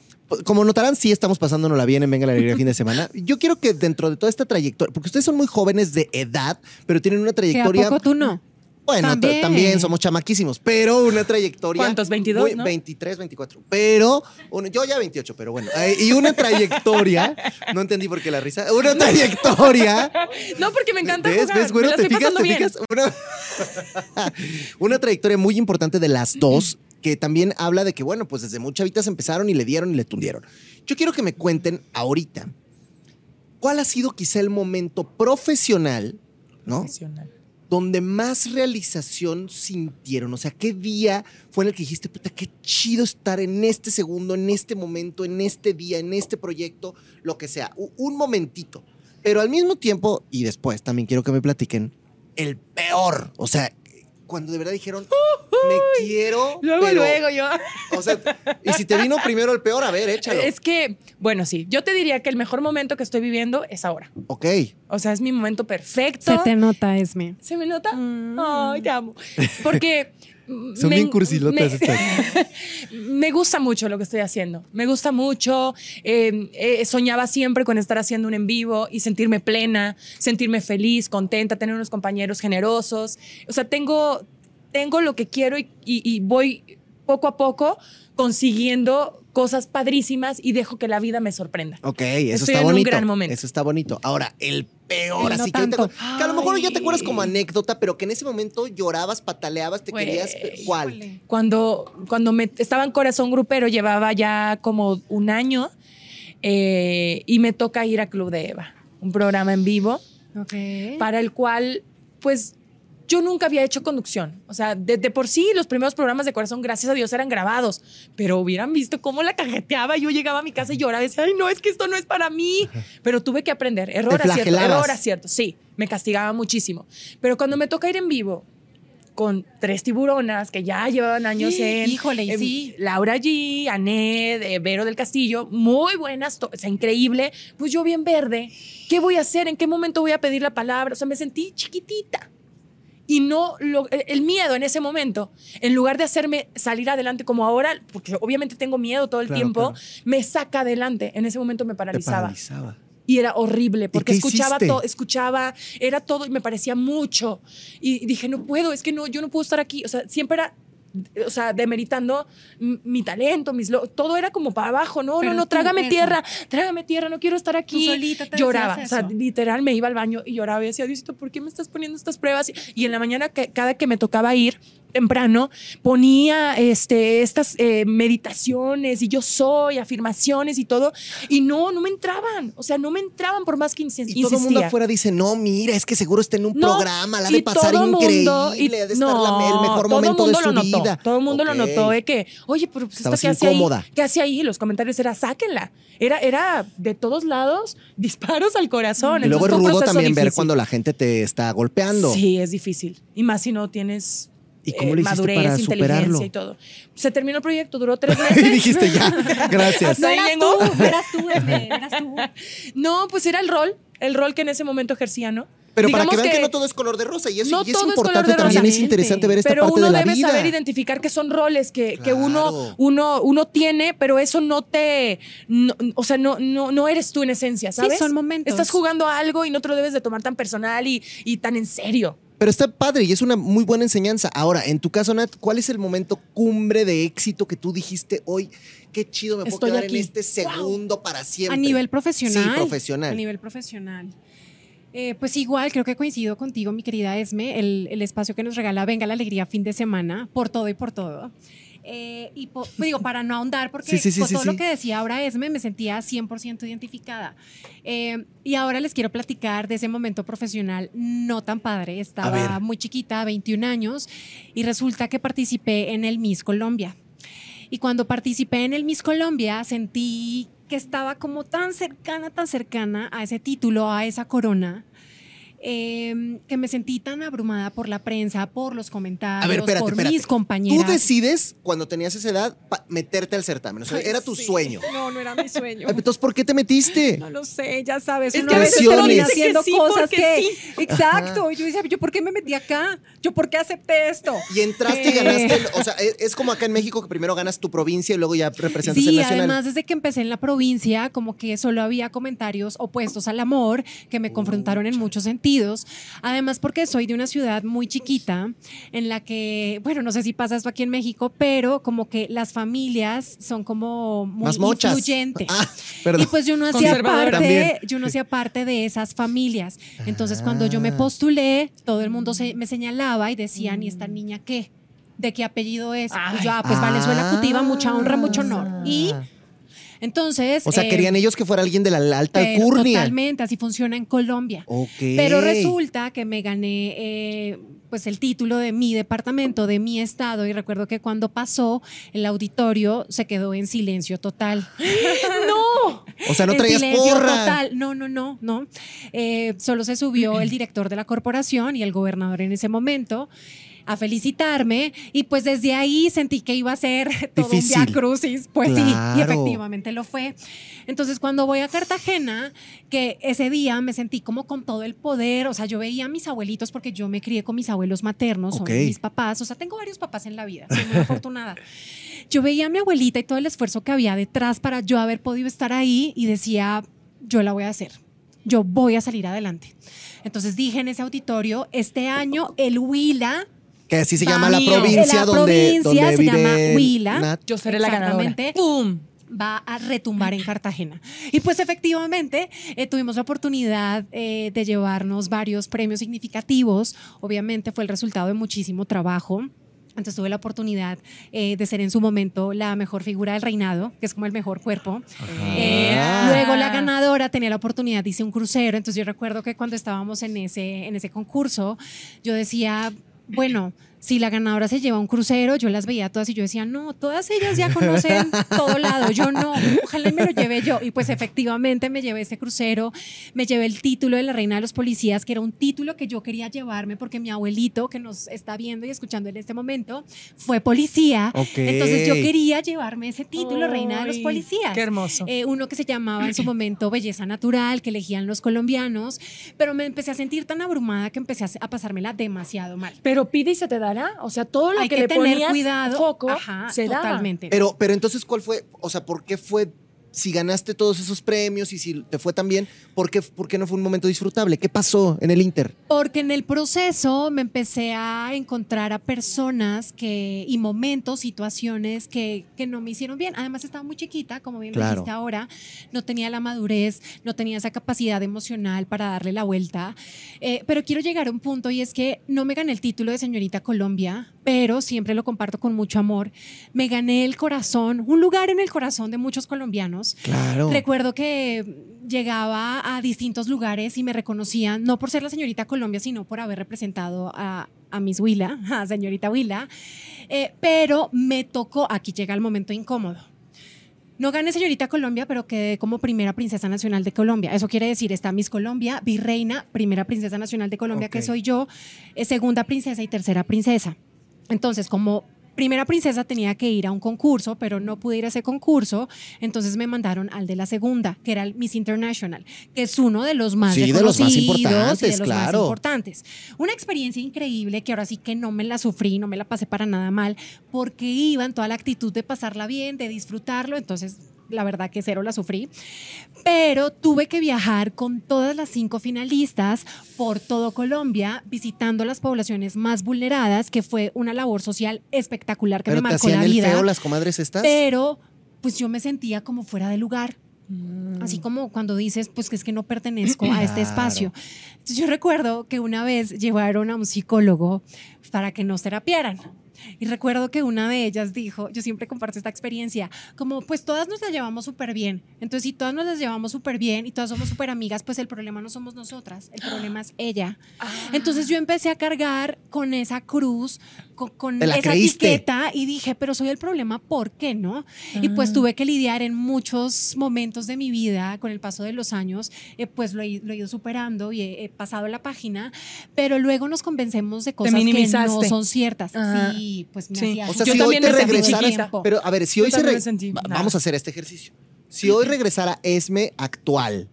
como notarán, sí estamos pasándonos bien en Venga la Alegría [laughs] fin de semana. Yo quiero que dentro de toda esta trayectoria, porque ustedes son muy jóvenes de edad, pero tienen una Que a trayectoria. poco tú no. Bueno, ta- también. También. somos chamaquísimos, pero una trayectoria. ¿Cuántos? 22, muy- ¿no? 23, 24. Pero, un- yo ya 28, pero bueno. eh, y una trayectoria. [laughs] no entendí por qué la risa. Una trayectoria. [laughs] No, porque me encanta ¿Ves, jugar. ves, güero? me la ¿Te fijas? ¿Te bien. fijas? Una, una trayectoria muy importante de las dos que también habla de que, bueno, pues desde mucha chavitas empezaron y le dieron y le tundieron. Yo quiero que me cuenten ahorita, ¿cuál ha sido quizá el momento profesional, ¿no? Profesional. Donde más realización sintieron. O sea, ¿qué día fue en el que dijiste, puta, qué chido estar en este segundo, en este momento, en este día, en este proyecto, lo que sea? Un momentito. Pero al mismo tiempo, y después también quiero que me platiquen, el peor. O sea, cuando de verdad dijeron, me quiero. Luego, pero- luego yo. O sea, y si te vino primero el peor, a ver, échalo. Es que, bueno, sí, yo te diría que el mejor momento que estoy viviendo es ahora. Ok. O sea, es mi momento perfecto. Se te nota, Esme. ¿Se me nota? Mm. Ay, te amo. Porque. [laughs] Son me- bien cursilotas me- estas. [laughs] me gusta mucho lo que estoy haciendo. Me gusta mucho. eh, eh, soñaba siempre con estar haciendo un en vivo y sentirme plena, sentirme feliz, contenta, tener unos compañeros generosos. O sea, tengo, tengo lo que quiero y, y- y voy poco a poco consiguiendo cosas padrísimas y dejo que la vida me sorprenda. Ok, eso Estoy está en un bonito. gran momento. Eso está bonito. Ahora, el peor, El no así que, que a lo mejor ya te acuerdas como anécdota, pero que en ese momento llorabas, pataleabas, te querías. ¿Cuál? Cuando, cuando me estaba en Corazón Grupero, llevaba ya como un año eh, y me toca ir a Club de Eva, un programa en vivo para el cual, pues, yo nunca había hecho conducción. O sea, de, de por sí los primeros programas de Corazón, gracias a Dios, eran grabados, pero hubieran visto cómo la cajeteaba. Yo llegaba a mi casa y lloraba decía, ay, no, es que esto no es para mí. Pero tuve que aprender. Error, acierto, error, acierto. Sí, me castigaba muchísimo. Pero cuando me toca ir en vivo con tres tiburonas que ya llevaban años [gasps] en... Híjole, y sí. Laura G, Anet, eh, Vero del Castillo, muy buenas, o sea, increíble. Pues yo bien verde, ¿qué voy a hacer? ¿En qué momento voy a pedir la palabra? O sea, me sentí chiquitita. Y no, lo- eh, el miedo en ese momento, en lugar de hacerme salir adelante como ahora, porque obviamente tengo miedo todo el Claro, tiempo, claro. me saca adelante. En ese momento me paralizaba. paralizaba. Y era horrible porque escuchaba todo, escuchaba, era todo y me parecía mucho. Y dije, no puedo, es que no, yo no puedo estar aquí. O sea, siempre era, o sea, demeritando mi talento, mis todo era como para abajo. No, Pero no, no, tú, trágame eso. tierra, trágame tierra, no quiero estar aquí. solita te lloraba, o sea, literal me iba al baño y lloraba y decía, Diosito, ¿por qué me estás poniendo estas pruebas? Y en la mañana, que, cada que me tocaba ir temprano, ponía este, estas eh, meditaciones y yo soy, afirmaciones y todo, y no, no me entraban, o sea, no me entraban por más que insi- Y todo el mundo insistía. afuera dice, no, mira, es que seguro está en un No, programa, la de pasar increíble, mundo- y- ha de estar la- el mejor momento de su lo notó, vida. Todo el mundo lo notó de que, oye, pero pues, ¿esta ¿qué hace ahí? ¿Qué hace ahí? Los comentarios era, sáquenla. Era, era de todos lados [laughs] disparos al corazón. Y luego es Entonces, rudo también ver cuando la gente te está golpeando. Sí, es difícil. Y más si no tienes ¿Y cómo eh, le hiciste madurez, para inteligencia superarlo? y todo. Se terminó el proyecto, duró tres [laughs] y meses. dijiste ya, [laughs] gracias. No eras llegó. tú, eras tú, eras tú. [laughs] no, pues era el rol, el rol que en ese momento ejercía, ¿no? Pero para Digamos que vean que, no todo es color de rosa y eso no y es todo es importante color de también, rosa. es interesante ver esta pero parte uno de la debe vida. saber identificar que son roles que, que uno, Claro. uno, uno tiene, pero eso no te, no- o sea, no, no, no eres tú en esencia, ¿sabes? son momentos. Estás jugando a algo y no te lo debes de tomar tan personal y, y tan en serio. Pero está padre y es una muy buena enseñanza. Ahora, en tu caso, Nat, ¿cuál es el momento cumbre de éxito que tú dijiste hoy? Qué chido me puedo quedar aquí. en este segundo para siempre. A nivel profesional. Sí, profesional. A nivel profesional. Eh, pues igual, creo que coincido contigo, mi querida Esme, el, el espacio que nos regala Venga la Alegría fin de semana, por todo y por todo. Eh, y po- digo, para no ahondar, porque Sí, sí, sí, con todo lo que decía ahora Esme me sentía 100% identificada. Eh, y ahora les quiero platicar de ese momento profesional no tan padre. Estaba muy chiquita, 21 años, y resulta que participé en el Miss Colombia. Y cuando participé en el Miss Colombia, sentí que estaba como tan cercana, tan cercana a ese título, a esa corona, eh, que me sentí tan abrumada por la prensa, por los comentarios, A ver, espérate, por espérate. mis compañeras. Tú decides, cuando tenías esa edad, meterte al certamen. O sea, Ay, era tu sí. sueño. No, no era mi sueño. Ay, Entonces, ¿por qué te metiste? No lo sé, ya sabes. Es uno que a veces uno termina dice que haciendo sí cosas que. sí. Exacto. Y yo decía, ¿yo por qué me metí acá? ¿Yo por qué acepté esto? Y entraste y Eh. ganaste. el- o sea, es, es como acá en México que primero ganas tu provincia y luego ya representas el Sí, nacional. además desde que empecé en la provincia, como que solo había comentarios opuestos al amor que me confrontaron en muchos sentidos. Además porque soy de una ciudad muy chiquita en la que, bueno, no sé si pasa esto aquí en México, pero como que las familias son como muy Más influyentes. Ah. Y pues yo no hacía. También. parte, yo no hacía parte de esas familias. Entonces cuando yo me Ah. postulé, todo el mundo se- me señalaba y decían, ¿y esta niña qué? ¿de qué apellido es? Ay. Y yo, ah, pues Valenzuela Cutiva, mucha honra, mucho honor. Y entonces... O sea, eh, querían ellos que fuera alguien de la alta alcurnia. Totalmente, así funciona en Colombia. Ok. Pero resulta que me gané eh, pues el título de mi departamento, de mi estado, y recuerdo que cuando pasó, el auditorio se quedó en silencio total. [laughs] ¡No! O sea, no En traías silencio porra. total. No, no, no, no. Eh, solo se subió el director de la corporación y el gobernador en ese momento a felicitarme y pues desde ahí sentí que iba a ser [laughs] todo Difícil. un via crucis, pues sí, y Claro. efectivamente lo fue. Entonces cuando voy a Cartagena, que ese día me sentí como con todo el poder, o sea, yo veía a mis abuelitos porque yo me crié con mis abuelos maternos, Ok. son mis papás, o sea, tengo varios papás en la vida, soy muy afortunada. [laughs] Yo veía a mi abuelita y todo el esfuerzo que había detrás para yo haber podido estar ahí y decía, yo la voy a hacer, yo voy a salir adelante. Entonces dije en ese auditorio, este año el Huila Que así se llama la provincia La donde, provincia donde se vive llama Huila. Nat. Yo seré la ganadora. Exactamente. ¡Pum! va a retumbar en Cartagena. Y pues efectivamente eh, tuvimos la oportunidad eh, de llevarnos varios premios significativos. Obviamente fue el resultado de muchísimo trabajo. Entonces tuve la oportunidad eh, de ser en su momento la mejor figura del reinado, que es como el mejor cuerpo. Eh, luego la ganadora tenía la oportunidad, dice un crucero. Entonces yo recuerdo que cuando estábamos en ese, en ese concurso, yo decía, bueno, si la ganadora se lleva un crucero, yo las veía todas y yo decía, no, todas ellas ya conocen todo lado, yo no, ojalá y me lo lleve yo. Y pues efectivamente me llevé ese crucero, me llevé el título de la reina de los policías, que era un título que yo quería llevarme porque mi abuelito, que nos está viendo y escuchando en este momento, fue policía. Entonces yo quería llevarme ese título, reina de los policías. Qué hermoso. Eh, uno que se llamaba en su momento Belleza Natural, que elegían los colombianos, pero me empecé a sentir tan abrumada que empecé a, a pasármela demasiado mal. Pero pide y se te O sea, todo lo Hay que, que, le tener ponías cuidado. foco Ajá, se da. totalmente. Pero, pero entonces, ¿cuál fue? O sea, ¿por qué fue? Si ganaste todos esos premios y si te fue tan bien, ¿por qué, por qué no fue un momento disfrutable? ¿Qué pasó en el Inter? Porque en el proceso me empecé a encontrar a personas que, y momentos, situaciones que, que no me hicieron bien. Además estaba muy chiquita, como bien Claro. dijiste ahora, no tenía la madurez, no tenía esa capacidad emocional para darle la vuelta. Eh, pero quiero llegar a un punto y es que no me gané el título de señorita Colombia, pero siempre lo comparto con mucho amor. Me gané el corazón, un lugar en el corazón de muchos colombianos. Claro. Recuerdo que llegaba a distintos lugares y me reconocían, no por ser la señorita Colombia, sino por haber representado a, a Miss Willa, [laughs] a señorita Willa. Eh, pero me tocó, aquí llega el momento incómodo. No gané señorita Colombia, pero quedé como primera princesa nacional de Colombia. Eso quiere decir, está Miss Colombia, virreina, primera princesa nacional de Colombia, que soy yo, eh, segunda princesa y tercera princesa. Entonces, como primera princesa tenía que ir a un concurso, pero no pude ir a ese concurso, entonces me mandaron al de la segunda, que era el Miss International, que es uno de los más Sí, de los más reconocidos y importantes, de los claro. más importantes. Una experiencia increíble que ahora sí que no me la sufrí, no me la pasé para nada mal, porque iba en toda la actitud de pasarla bien, de disfrutarlo, entonces la verdad que cero la sufrí, pero tuve que viajar con todas las cinco finalistas por todo Colombia, visitando las poblaciones más vulneradas, que fue una labor social espectacular que Pero me te marcó hacían la el vida. feo las comadres estas. Pero pues yo me sentía como fuera de lugar. Mm. Así como cuando dices, pues que es que no pertenezco a este Claro. espacio. Entonces yo recuerdo que una vez llevaron a un psicólogo para que nos terapiaran. Y recuerdo que una de ellas dijo, yo siempre comparto esta experiencia, como pues todas nos la llevamos súper bien. Entonces si todas nos las llevamos súper bien y todas somos súper amigas, pues el problema no somos nosotras, el problema es ella. Ah. Entonces yo empecé a cargar con esa cruz, con, con Te la esa creíste. etiqueta y dije, pero soy el problema, ¿por qué no? Y pues Ah. tuve que lidiar en muchos momentos de mi vida, con el paso de los años, eh, pues lo he, lo he ido superando y he, he pasado la página, pero luego nos convencemos de cosas que no son ciertas. Ajá. Sí, pues me Sí. hacía O sea, Yo si hoy también te me sentí regresaras. chiquita. Pero a ver, si Yo hoy se. re- sentí Va-. Vamos a hacer este ejercicio. Si hoy regresara Esme actual,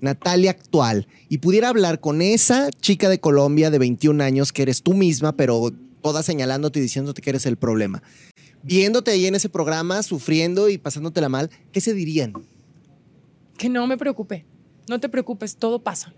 Natalia actual, y pudiera hablar con esa chica de Colombia de 21 años que eres tú misma, pero toda señalándote y diciéndote que eres el problema, viéndote ahí en ese programa, sufriendo y pasándotela mal, ¿qué se dirían? que no me preocupe. No te preocupes, todo pasa.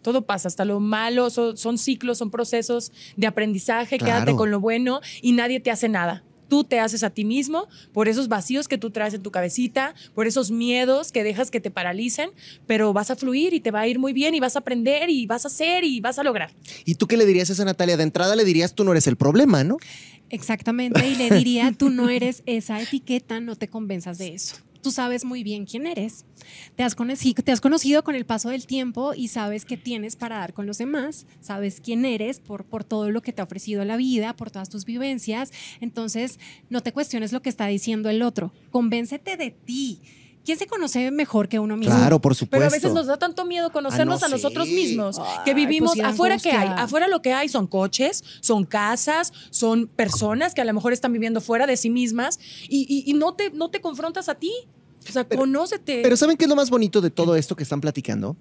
Todo pasa, hasta lo malo, son, son ciclos, son procesos de aprendizaje, Claro. quédate con lo bueno y nadie te hace nada. Tú te haces a ti mismo por esos vacíos que tú traes en tu cabecita, por esos miedos que dejas que te paralicen, pero vas a fluir y te va a ir muy bien y vas a aprender y vas a hacer y vas a lograr. ¿Y tú qué le dirías a esa Natalia? De entrada le dirías tú no eres el problema, ¿no? Exactamente, y le diría, tú no eres esa etiqueta, no te convenzas de eso. Tú sabes muy bien quién eres. Te has, conocido, te has conocido con el paso del tiempo y sabes qué tienes para dar con los demás. Sabes quién eres por, por todo lo que te ha ofrecido la vida, por todas tus vivencias. Entonces, no te cuestiones lo que está diciendo el otro. Convéncete de ti. ¿Quién se conoce mejor que uno mismo? Claro, por supuesto. Pero a veces nos da tanto miedo conocernos Ah, no, a nosotros sí. mismos, Ay, que vivimos pues da afuera que hay, angustia. afuera lo que hay son coches, son casas, son personas que a lo mejor están viviendo fuera de sí mismas y, y- y no te no te confrontas a ti. O sea, conócete. Pero ¿saben qué es lo más bonito de todo esto que están platicando?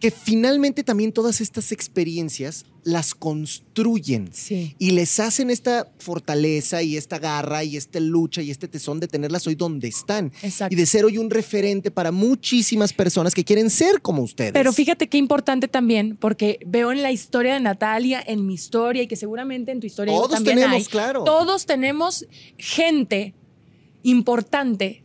Que finalmente también todas estas experiencias las construyen sí. y les hacen esta fortaleza y esta garra y esta lucha y este tesón de tenerlas hoy donde están Exacto. y de ser hoy un referente para muchísimas personas que quieren ser como ustedes. Pero fíjate qué importante también, porque veo en la historia de Natalia, en mi historia y que seguramente en tu historia todos también tenemos, hay, claro. todos tenemos gente importante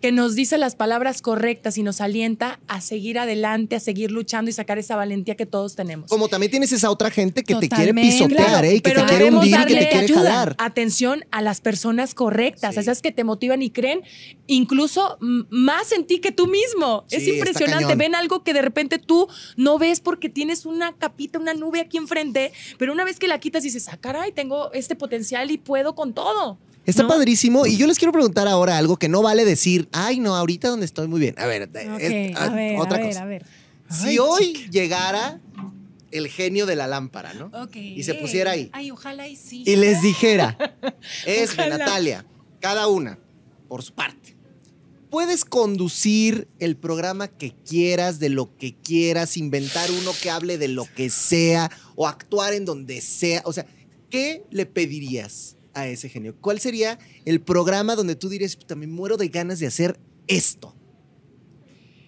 que nos dice las palabras correctas y nos alienta a seguir adelante, a seguir luchando y sacar esa valentía que todos tenemos. Como también tienes esa otra gente que te quiere pisotear, Claro, ¿eh? Y que te quiere hundir y que te darle quiere ayuda, jalar. Atención a las personas correctas, Sí. a esas que te motivan y creen incluso más en ti que tú mismo. Sí, es impresionante. Ven algo que de repente tú no ves porque tienes una capita, una nube aquí enfrente, pero una vez que la quitas dices, ah, caray, tengo este potencial y puedo con todo. Está ¿no? padrísimo. Y yo les quiero preguntar ahora algo que no vale decir, ay, no, ahorita donde estoy muy bien. A ver, es- a ver, otra a ver, cosa. a ver. Si Ay, hoy llegara el genio de la lámpara, ¿no? Ok. Y se pusiera ahí. Ay, ojalá y sí. Y les dijera, [laughs] es. Natalia, cada una, por su parte. Puedes conducir el programa que quieras, de lo que quieras, inventar uno que hable de lo que sea o actuar en donde sea. O sea, ¿qué le pedirías a ese genio? ¿Cuál sería el programa donde tú dirías, "Puta, me muero de ganas de hacer esto?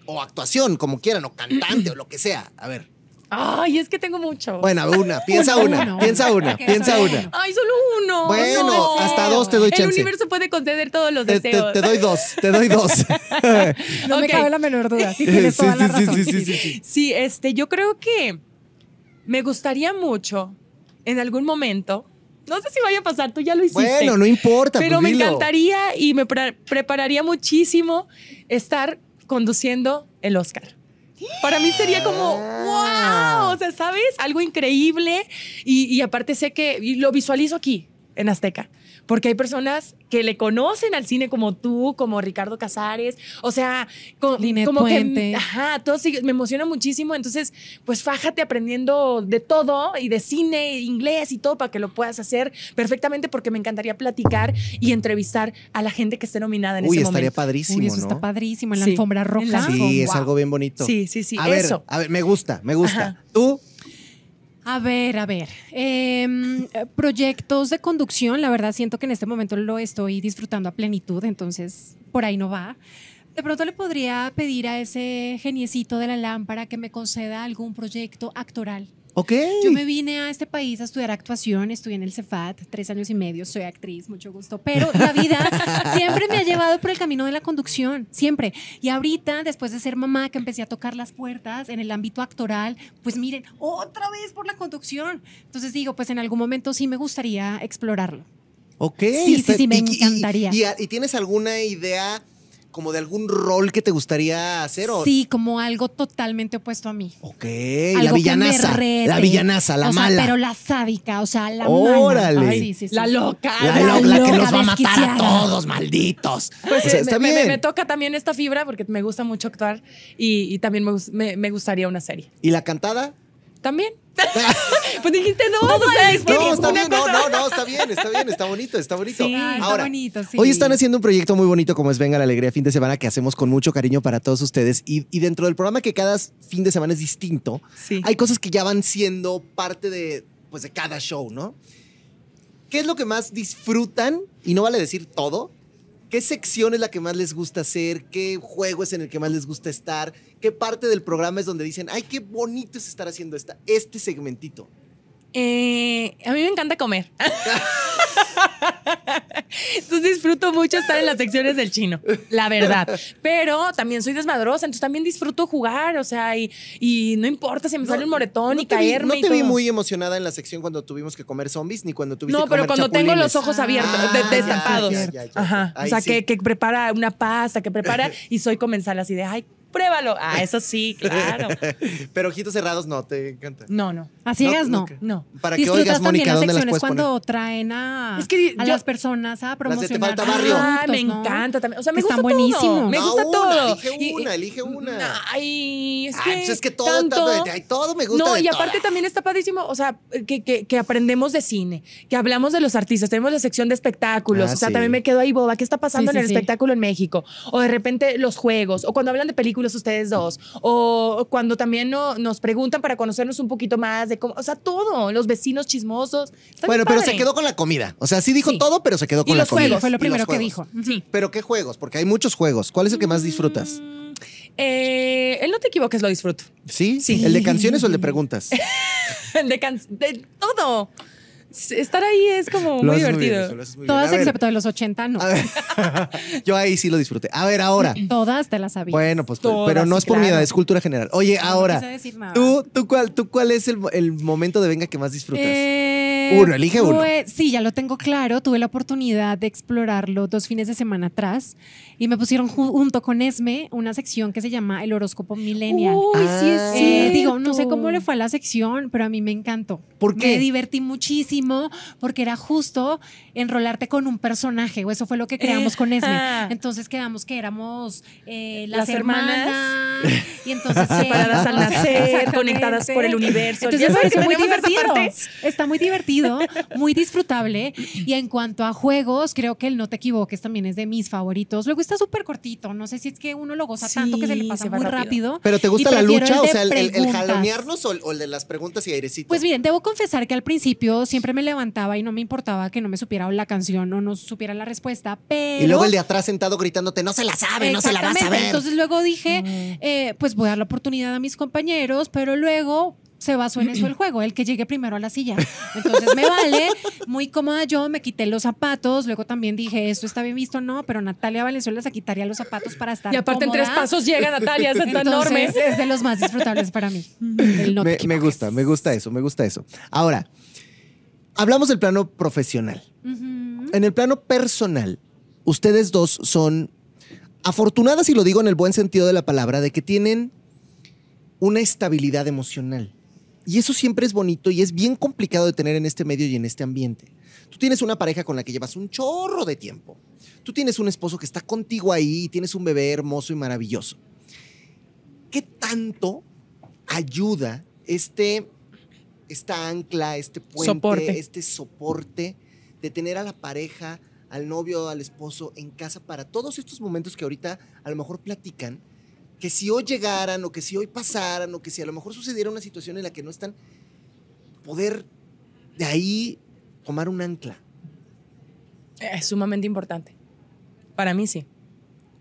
O actuación, como quieran, o cantante, o lo que sea. A ver. Ay, es que tengo mucho. Bueno, una, [laughs] piensa una, Uno, piensa una, piensa una. Ay, solo uno. Bueno, No. hasta dos te doy El chance. universo puede conceder todos los Te, te- deseos. te doy dos, te doy dos. [laughs] No me cabe la menor duda. Sí, tienes Sí, toda sí, la sí, razón. sí, sí, sí, sí. Sí, este, yo creo que me gustaría mucho en algún momento. No sé si vaya a pasar, tú ya lo hiciste. Bueno, no importa. pero pues me dilo. encantaría y me pre- prepararía muchísimo estar conduciendo el Oscar. Para mí sería como, wow, o sea, ¿sabes? Algo increíble y, y aparte sé que y lo visualizo aquí, en Azteca, porque hay personas que le conocen al cine como tú, como Ricardo Casares, o sea, co- Linet como Puente. que, ajá, todo sigue- me emociona muchísimo, entonces, pues fájate aprendiendo de todo y de cine, inglés y todo para que lo puedas hacer perfectamente porque me encantaría platicar y entrevistar a la gente que esté nominada en Uy, ese estaría momento. padrísimo, Uy, eso ¿no? está padrísimo en la Sí. alfombra roja. Sí, es Wow. algo bien bonito. Sí, sí, sí, A ver, eso. a ver, me gusta, me gusta. Ajá. ¿Tú? A ver, a ver. eh, proyectos de conducción, la verdad siento que en este momento lo estoy disfrutando a plenitud, entonces por ahí no va. De pronto le podría pedir a ese geniecito de la lámpara que me conceda algún proyecto actoral. Ok. Yo me vine a este país a estudiar actuación, estudié en el Cefat, tres años y medio, soy actriz, mucho gusto, pero la vida [laughs] siempre me ha llevado por el camino de la conducción, siempre. Y ahorita, después de ser mamá, que empecé a tocar las puertas en el ámbito actoral, pues miren, otra vez por la conducción. Entonces digo, pues en algún momento sí me gustaría explorarlo. Ok. Sí, sí, sí, me y- y- encantaría. Y, y tienes alguna idea como de algún rol que te gustaría hacer? O... Sí, como algo totalmente opuesto a mí. Ok, Algo la que me villanaza. La villanaza, la O sea, mala. pero la sádica, o sea, la Órale. mala. Ay, sí, sí, sí. La loca. La, la lo- la que loca nos va a matar a todos, malditos. Pues O sea, eh, está me, me- bien. me toca también esta fibra porque me gusta mucho actuar y, y también me- me gustaría una serie. ¿Y la cantada? ¿También? [laughs] [laughs] pues dijiste dos, o sea, es que No, está bien, no, no, no, está bien, está bien, está bonito, está bonito. Sí, está Ahora, bonito, sí. Hoy están haciendo un proyecto muy bonito como es Venga la Alegría fin de semana que hacemos con mucho cariño para todos ustedes y, y dentro del programa que cada fin de semana es distinto, Sí. hay cosas que ya van siendo parte de, pues, de cada show, ¿no? ¿Qué es lo que más disfrutan? Y no vale decir todo. ¿Qué sección es la que más les gusta hacer? ¿Qué juego es en el que más les gusta estar? ¿Qué parte del programa es donde dicen, ay, qué bonito es estar haciendo esta, este segmentito? Eh, a mí me encanta comer. [laughs] Entonces disfruto mucho estar en las secciones del chino, la verdad. Pero también soy desmadrosa, entonces también disfruto jugar, o sea, y, y no importa si me sale un moretón y te vi- caerme. no y te vi muy emocionada en la sección cuando tuvimos que comer zombies, ni cuando tuviste No, que pero comer cuando tengo los ojos abiertos, Ah, destapados. ya, ya, ya. Ajá. O sea, sí. que, que prepara una pasta, que prepara y soy comensal así de, ay, pruébalo. Ah, eso sí, claro. [laughs] Pero ojitos cerrados no, te encanta. No, no. A ciegas no. No. Para que oigas, Mónica, ¿dónde las secciones puedes poner? cuando traen a, Es que a yo- las personas a Las de Te promocionar. Falta Barrio. Ah, me encanta también. O sea, me gusta están todo. buenísimos. Me No, gusta una, todo. elige Y- una, elige una. Ay, es Ay, que. pues es que todo, tanto- está- ay, todo me gusta No, y aparte también está padrísimo, o sea, que, que- que aprendemos de cine, que hablamos de los artistas, tenemos la sección de espectáculos, Ah, o sea, sí. también me quedo ahí boba, ¿qué está pasando Sí, en el sí. espectáculo en México? O de repente los juegos, o cuando hablan de películas ustedes dos, o cuando también no- nos preguntan para conocernos un poquito más de cómo, o sea, todo, los vecinos chismosos. Está Bueno, pero se quedó con la comida. O sea, sí dijo Sí. todo, pero se quedó con Y la los comida. juegos, Fue lo primero que dijo. Sí. Pero ¿qué juegos? Porque hay muchos juegos. ¿Cuál es el que más disfrutas? Mm, eh, el no te equivoques, lo disfruto. ¿Sí? Sí. ¿El de canciones o el de preguntas? [laughs] El de, can- de todo. Estar ahí es como Lo muy divertido. muy. Todas excepto de los 80, no. [laughs] Yo ahí sí lo disfruté. A ver, ahora. [clears throat] Todas te las sabía. Bueno, pues, Todas, pero no es por mi claro. edad, es cultura general. Oye, No ahora, quise decir nada. ¿tú, tú, cuál, ¿tú cuál es el, el momento de venga que más disfrutas? Eh, Uno, elige uno. pues, sí, ya lo tengo claro. Tuve la oportunidad de explorarlo dos fines de semana atrás y me pusieron ju- junto con Esme una sección que se llama el horóscopo millennial. Uy, sí es Ah. Eh, digo, no sé cómo le fue a la sección, pero a mí me encantó. ¿Por qué? Me divertí muchísimo porque era justo enrolarte con un personaje, o eso fue lo que creamos con Esme. Entonces quedamos que éramos eh, las, Las hermanas. hermanas, y entonces Separadas al [laughs] nacer, conectadas por el universo. Entonces Ya me sabes pareció que muy divertido. Está muy divertido, muy disfrutable. Y en cuanto a juegos, creo que el No Te Equivoques también es de mis favoritos. Luego está súper cortito. No sé si es que uno lo goza tanto que se le pasa se va muy rápido. rápido. ¿Pero te gusta la lucha? o sea, el, el- jalonearnos o, o el de las preguntas y airecito. Pues bien, debo confesar que al principio siempre me levantaba y no me importaba que no me supiera la canción o no supiera la respuesta, pero... y luego el de atrás sentado gritándote, no se la sabe, no se la vas a Exactamente. ver. Entonces luego dije, eh, pues voy a dar la oportunidad a mis compañeros, pero luego se basó en eso el juego, el que llegue primero a la silla. Entonces me vale, muy cómoda yo, me quité los zapatos, luego también dije, esto está bien visto, no, pero Natalia Valenzuela se quitaría los zapatos para estar Y aparte en tres pasos llega Natalia, es Entonces, enorme. es de los más disfrutables para mí. El no te me, gusta, me gusta eso, me gusta eso. Ahora, hablamos del plano profesional. En el plano personal, ustedes dos son afortunadas, y lo digo en el buen sentido de la palabra, de que tienen una estabilidad emocional. Y eso siempre es bonito y es bien complicado de tener en este medio y en este ambiente. Tú tienes una pareja con la que llevas un chorro de tiempo. Tú tienes un esposo que está contigo ahí y tienes un bebé hermoso y maravilloso. ¿Qué tanto ayuda este, esta ancla, este puente, Soporte. este soporte de tener a la pareja, al novio, al esposo en casa para todos estos momentos que ahorita a lo mejor platican, que si hoy llegaran o que si hoy pasaran o que si a lo mejor sucediera una situación en la que no están, poder de ahí tomar un ancla. Es sumamente importante. Para mí sí.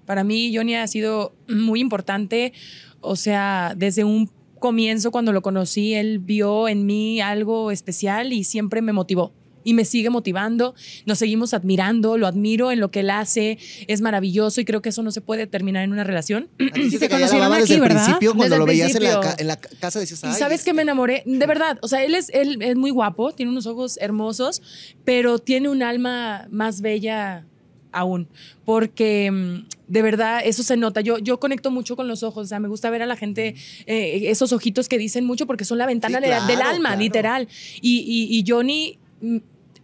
Para mí Johnny ha sido muy importante. O sea, desde un comienzo cuando lo conocí, él vio en mí algo especial y siempre me motivó. Y me sigue motivando, nos seguimos admirando, lo admiro en lo que él hace, es maravilloso y creo que eso no se puede terminar en una relación. Y [clears throat] se conocieron baba desde aquí, el ¿verdad? principio cuando Desde el lo veías en la, en la ca- casa decías, Y "Ay, sabes que este". me enamoré, de verdad, o sea, él es, él es muy guapo, tiene unos ojos hermosos, pero tiene un alma más bella aún, porque mm, de verdad eso se nota. Yo, yo conecto mucho con los ojos, o sea, me gusta ver a la gente, eh, esos ojitos que dicen mucho porque son la ventana Sí, de- claro, del alma, claro. literal. Y, y- y Johnny,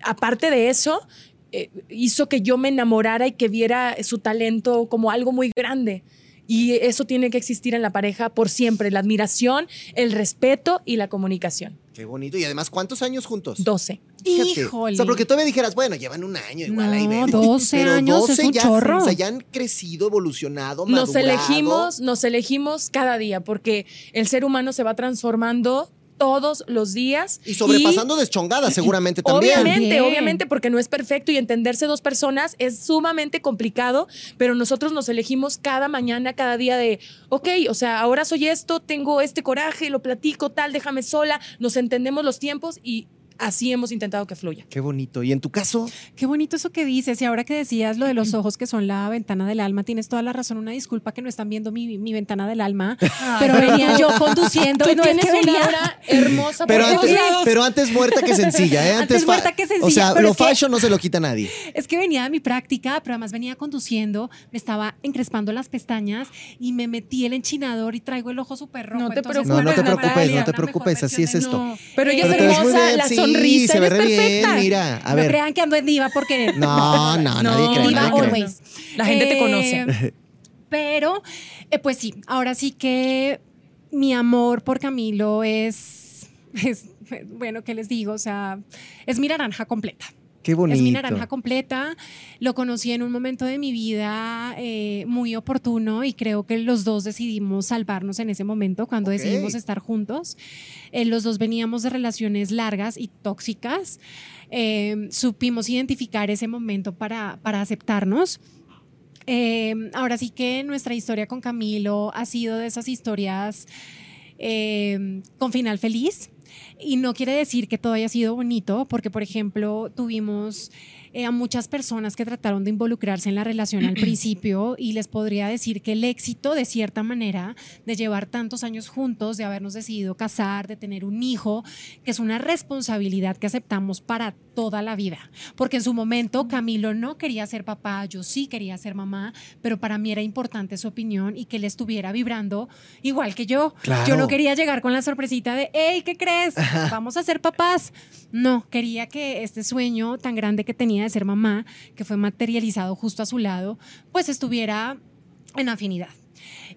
aparte de eso, eh, hizo que yo me enamorara y que viera su talento como algo muy grande. Y eso tiene que existir en la pareja por siempre, la admiración, el respeto y la comunicación. Qué bonito. Y además, ¿cuántos años juntos? 12. Fíjate. Híjole. O sea, porque todavía dijeras, bueno, llevan un año, igual ahí No, vemos. 12 Pero años es un ya, chorro. O sea, ya han crecido, evolucionado, Nos madurado. elegimos, nos elegimos cada día porque el ser humano se va transformando todos los días. Y sobrepasando deschongadas, [laughs] seguramente también. Obviamente, obviamente, porque no es perfecto y entenderse dos personas es sumamente complicado, pero nosotros nos elegimos cada mañana, cada día de, ok, o sea, ahora soy esto, tengo este coraje, lo platico, tal, déjame sola, nos entendemos los tiempos y así hemos intentado que fluya. Qué bonito. ¿Y en tu caso? Qué bonito eso que dices. Y ahora que decías lo de los ojos que son la ventana del alma, tienes toda la razón. Una disculpa que no están viendo mi, mi ventana del alma, pero venía yo conduciendo Tú y no es tienes que una aura hermosa Pero antes, pero antes muerta que sencilla, ¿eh? [laughs] Antes fa- muerta que sencilla, O sea, pero lo es que- fashion no se lo quita nadie. Es que venía de mi práctica, pero además venía conduciendo, me estaba encrespando las pestañas y me metí el enchinador y traigo el ojo súper rojo. No te entonces, preocupes, No, no te preocupes, no te preocupes, así es esto. pero ella es hermosa, bien, la sí, sonrisa, se ve eres re bien, perfecta. mira. A no ver. crean que ando en diva porque No, [laughs] no, nadie cree, diva nadie cree. always. La gente te Eh, conoce. [laughs] Pero, eh, pues sí, ahora sí que mi amor por Camilo es, [laughs] es, bueno, ¿qué les digo? O sea, es mi naranja completa. Qué bonito. Es mi naranja completa. Lo conocí en un momento de mi vida eh, muy oportuno y creo que los dos decidimos salvarnos en ese momento cuando Ok. decidimos estar juntos. Eh, los dos veníamos de relaciones largas y tóxicas. Eh, supimos identificar ese momento para, para aceptarnos. Eh, ahora sí que nuestra historia con Camilo ha sido de esas historias eh, con final feliz. Y no quiere decir que todo haya sido bonito, porque, por ejemplo, tuvimos eh, a muchas personas que trataron de involucrarse en la relación al [clears throat] principio y les podría decir que el éxito, de cierta manera, de llevar tantos años juntos, de habernos decidido casar, de tener un hijo, que es una responsabilidad que aceptamos para toda la vida. Porque en su momento Camilo no quería ser papá, yo sí quería ser mamá, pero para mí era importante su opinión y que él estuviera vibrando igual que yo. Claro. Yo no quería llegar con la sorpresita de, hey, ¿qué crees? Vamos a ser papás. No, quería que este sueño tan grande que tenía de ser mamá, que fue materializado justo a su lado, pues estuviera en afinidad.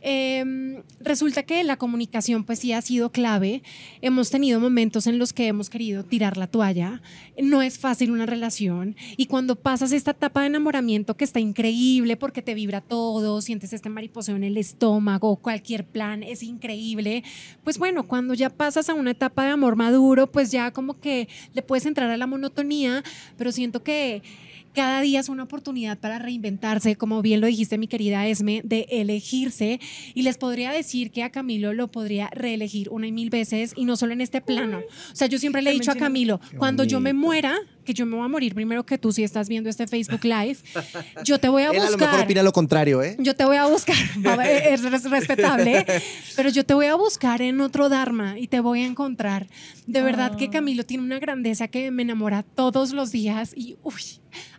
Eh, resulta que la comunicación pues sí ha sido clave. Hemos tenido momentos en los que hemos querido tirar la toalla. No es fácil una relación y cuando pasas esta etapa de enamoramiento que está increíble porque te vibra todo, sientes este mariposeo en el estómago, cualquier plan es increíble, pues bueno, cuando ya pasas a una etapa de amor maduro, pues ya como que le puedes entrar a la monotonía, pero siento que cada día es una oportunidad para reinventarse, como bien lo dijiste mi querida Esme, de elegirse. Y les podría decir que a Camilo lo podría reelegir una y mil veces y no solo en este plano. O sea, yo siempre le he dicho a Camilo, cuando yo me muera, que yo me voy a morir primero que tú si estás viendo este Facebook Live, yo te voy a [laughs] Él a lo mejor buscar. opina lo contrario, ¿eh? Yo te voy a buscar, [laughs] es res- respetable, pero yo te voy a buscar en otro Dharma y te voy a encontrar. De verdad que Ah. Camilo tiene una grandeza que me enamora todos los días y uy,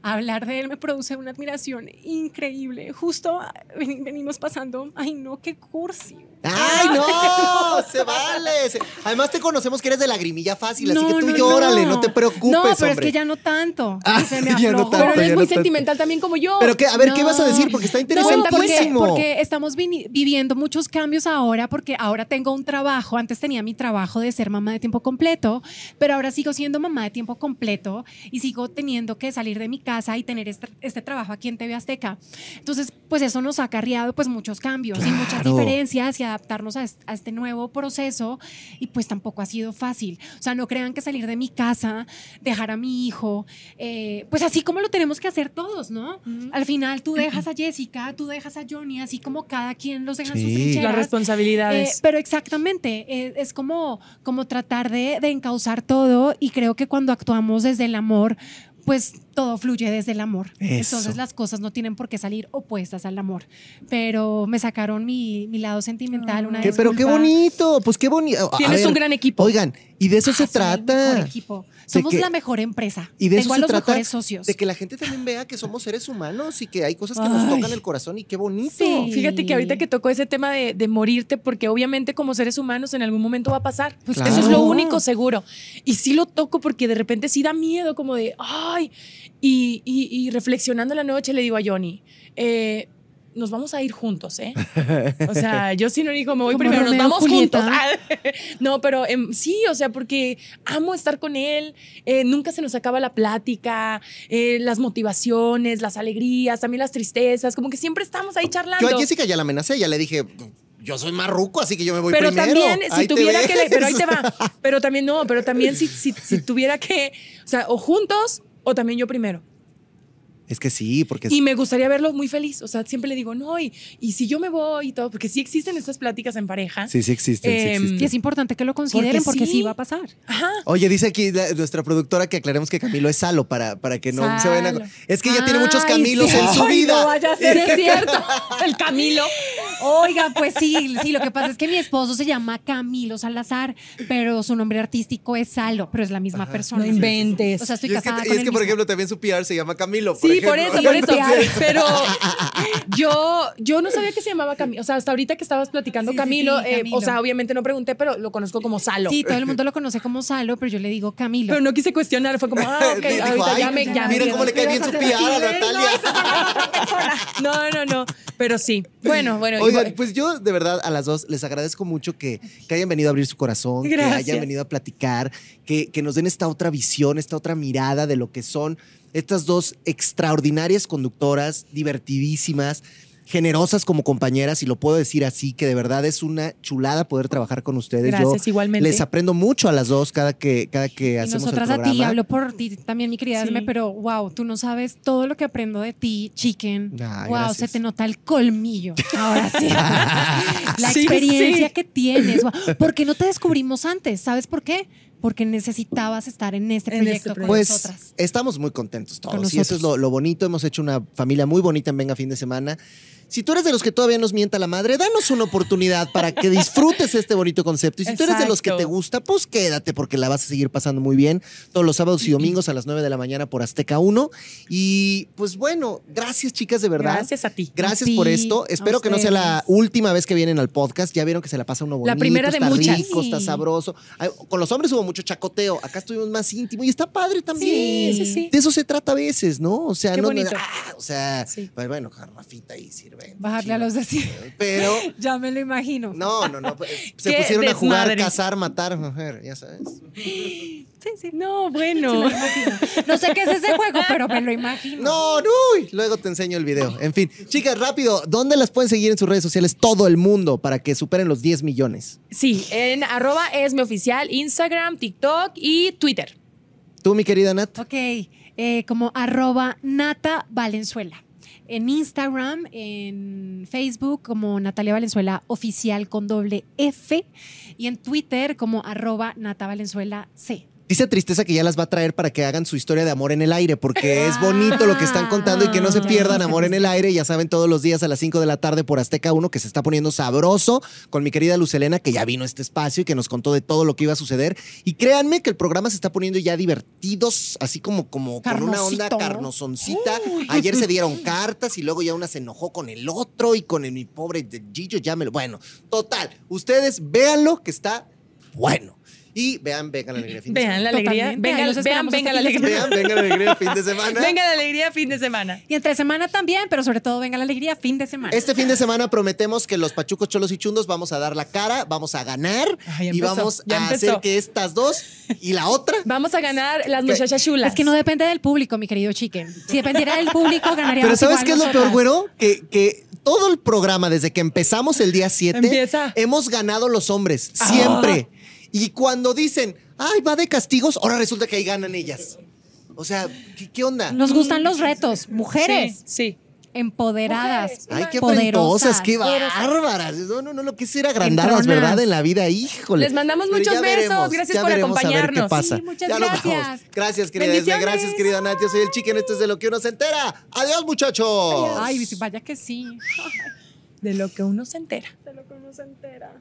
hablar de él me produce una admiración increíble. Justo ven- venimos pasando, ay no, qué cursi. ¡Ay, no! [laughs] ¡Se vale! Se- Además, te conocemos que eres de lagrimilla fácil, así No, que tú no, llórale, no. no. te preocupes, No, pero es hombre. que ya no tanto. [laughs] Ah, se me [laughs] ya no aflojó. tanto, Pero él ya es muy tanto. sentimental también como yo. Pero qué, a ver, ¿qué vas a decir? Porque está No, porque, interesantísimo. porque estamos vini- viviendo muchos cambios ahora, porque ahora tengo un trabajo, antes tenía mi trabajo de ser mamá de tiempo completo, pero ahora sigo siendo mamá de tiempo completo y sigo teniendo que salir de mi casa y tener este, este trabajo aquí en TV Azteca. Entonces, pues eso nos ha acarreado pues muchos cambios y muchas Claro. diferencias y adaptarnos a, est- a este nuevo proceso y pues tampoco ha sido fácil. O sea, no crean que salir de mi casa, dejar a mi hijo, eh, pues así como lo tenemos que hacer todos, ¿no? Al final tú dejas a [clears throat] Jessica, tú dejas a Johnny, así como cada quien los deja en sus trincheras. Las Eh, responsabilidades. pero exactamente, eh, es como, como tratar de, de encauzar todo y creo que cuando actuamos desde el amor, pues todo fluye desde el amor. Eso. Entonces las cosas no tienen por qué salir opuestas al amor. Pero me sacaron mi, mi lado sentimental, una ¿Qué- pero qué bonito, pues qué bonito. Tienes ver, un gran equipo. Oigan, y de eso Ah, se el mejor trata. equipo. Somos que- la mejor empresa. Y de Tengo eso a se los trata. mejores socios. De que la gente también vea que somos seres humanos y que hay cosas que nos tocan el corazón y qué bonito. Sí. Fíjate que ahorita que tocó ese tema de, de morirte, porque obviamente como seres humanos en algún momento va a pasar. Pues Eso es lo único seguro. Y sí lo toco porque de repente sí da miedo, como de, ay. Y, y- y reflexionando en la noche le digo a Johnny, eh, nos vamos a ir juntos, ¿eh? O sea, [laughs] yo sí no digo, me voy Como primero, nos vamos Julieta. juntos. [laughs] No, pero em, sí, o sea, porque amo estar con él, eh, nunca se nos acaba la plática, eh, las motivaciones, las alegrías, también las tristezas, como que siempre estamos ahí charlando. Yo a Jessica ya la amenacé, ya le dije, yo soy más ruco, así que yo me voy pero primero. también, si Ahí tuviera que, ves. pero ahí te va, [laughs] pero también no, pero también si, si, si tuviera que, o sea, o juntos o también yo primero. Es que sí, porque Y me gustaría verlo muy feliz. O sea, siempre le digo, no, y, y si yo me voy y todo, porque sí existen estas pláticas en pareja. sí, sí existen, sí Em, existen. Y es importante que lo consideren porque, sí. sí va a pasar. Ajá. Oye, dice aquí la- nuestra productora que aclaremos que Camilo es Salo para, para que no se vayan a... Es que ella tiene muchos Camilos sí. en su Ay, vida. no vaya a ser es [laughs] cierto. El Camilo. Oiga, pues sí, sí, lo que pasa es que mi esposo se llama Camilo Salazar, pero su nombre artístico es Salo, pero es la misma persona. No inventes. O sea, estoy y es que, casada y con es el que, por mismo. ejemplo, también su PR se llama Camilo. Sí, por eso, por [laughs] eso. Pero [laughs] yo, yo no sabía que se llamaba Camilo. O sea, hasta ahorita que estabas platicando Sí, Camilo, sí, eh, Camilo. o sea, obviamente no pregunté, pero lo conozco como Salo. Sí, todo el mundo lo conoce como Salo, pero yo le digo Camilo. Pero no quise cuestionar, fue como, ah, [laughs] ok, Dijo, ahorita "Ay, ya me ya Mira me- cómo le cae bien su PR a Natalia. No, no, no. Pero sí. Bueno, bueno. Oigan, igual- pues yo de verdad a las dos les agradezco mucho que, que hayan venido a abrir su corazón, que Gracias. hayan venido a platicar, que, que nos den esta otra visión, esta otra mirada de lo que son estas dos extraordinarias conductoras, divertidísimas, generosas como compañeras, y lo puedo decir así, que de verdad es una chulada poder trabajar con ustedes. Gracias, yo igualmente. les aprendo mucho a las dos cada que, cada que Y hacemos nosotras el a ti, programa. hablo por ti también, mi querida Sí. Pero wow, tú no sabes todo lo que aprendo de ti, chicken. Wow, gracias. se te nota el colmillo. Ahora sí. [laughs] La Sí, experiencia sí. que tienes. Wow. ¿Por qué no te descubrimos antes? ¿Sabes por qué? Porque necesitabas estar en este En proyecto este con Pues nosotras. estamos muy contentos todos. Con y eso es lo, lo bonito. Hemos hecho una familia muy bonita en Venga Fin de Semana. Si tú eres de los que todavía nos mienta la madre, danos una oportunidad para que disfrutes este bonito concepto. Y si tú eres de los que te gusta, pues quédate porque la vas a seguir pasando muy bien todos los sábados y domingos a las 9 de la mañana por Azteca 1. Y pues bueno, gracias chicas de verdad. Gracias a ti. Gracias A por esto. Espero que no sea la última vez que vienen al podcast. Ya vieron que se la pasa uno bonito. La primera de está muchas. rico, está sabroso. Con los hombres hubo mucho chacoteo. Acá estuvimos más íntimo y está padre también. Sí, sí, sí. De eso se trata a veces, ¿no? O sea, Qué no, bonito. ah, o sea, Sí. pues bueno, garrafita y sirve. Bajarle a los de sí. [laughs] Pero [laughs] Ya me lo imagino. no, no, no. pues, [laughs] Se pusieron a jugar, desmadre. cazar, matar, mujer, ya sabes. Sí, sí. No, bueno. No sé qué es ese juego, pero me lo imagino. No, no, uy, luego te enseño el video. En fin, chicas, rápido, ¿dónde las pueden seguir en sus redes sociales todo el mundo para que superen los 10 millones? Sí, en arroba es mi oficial, Instagram, TikTok y Twitter. Tú, mi querida Nat. Ok, eh, como arroba Nata Valenzuela. En Instagram, en Facebook como Natalia Valenzuela Oficial con doble F y en Twitter como arroba Nata Valenzuela C. Dice Tristeza que ya las va a traer para que hagan su historia de amor en el aire, porque es bonito lo que están contando y que no se Ah, pierdan amor en el aire. Ya saben, todos los días a las 5 de la tarde por Azteca 1, que se está poniendo sabroso con mi querida Lucelena, que ya vino a este espacio y que nos contó de todo lo que iba a suceder. Y créanme que el programa se está poniendo ya divertidos, así como, como con una onda carnosoncita. Ayer se dieron [laughs] cartas y luego ya una se enojó con el otro y con el, mi pobre Gillo ya me lo. Bueno, total, ustedes véanlo que está bueno. Y vean, venga la alegría fin de Vean la Totalmente. alegría. Venga, los vean, esperamos venga este la fin de alegría. Vean, venga la alegría fin de semana. [laughs] Venga la alegría fin de semana. Y entre semana también, pero sobre todo venga la alegría, fin de semana. Este fin de semana prometemos que los pachucos, cholos y chundos vamos a dar la cara, vamos a ganar Ay, ya y empezó, vamos ya a empezó. hacer que estas dos y la otra. Vamos a ganar las muchachas chulas. Es que no depende del público, mi querido Chicken. Si dependiera del público, ganaríamos Pero ¿sabes igual qué es lo nosotras. peor, güero? Que, que todo el programa, desde que empezamos el día 7, Empieza. hemos ganado los hombres, siempre. Y cuando dicen, ay, va de castigos, ahora resulta que ahí ganan ellas. O sea, ¿qué, qué onda? Nos gustan los retos, mujeres Sí, sí. empoderadas, Mujeres. Ay, qué poderosas. qué bárbaras. No, no, no, lo que es ser agrandadas, Entronas. ¿verdad? En la vida, híjole. Les mandamos Pero muchos veremos, Gracias ya por veremos a ver qué acompañarnos. pasa. Sí, muchas Ya nos vamos. gracias. Gracias, querida Esme. Gracias, querida Nat. Yo soy el Chicken. Esto es de lo que uno se entera. Adiós, muchachos. Ay, vaya que sí. De lo que uno se entera. De lo que uno se entera.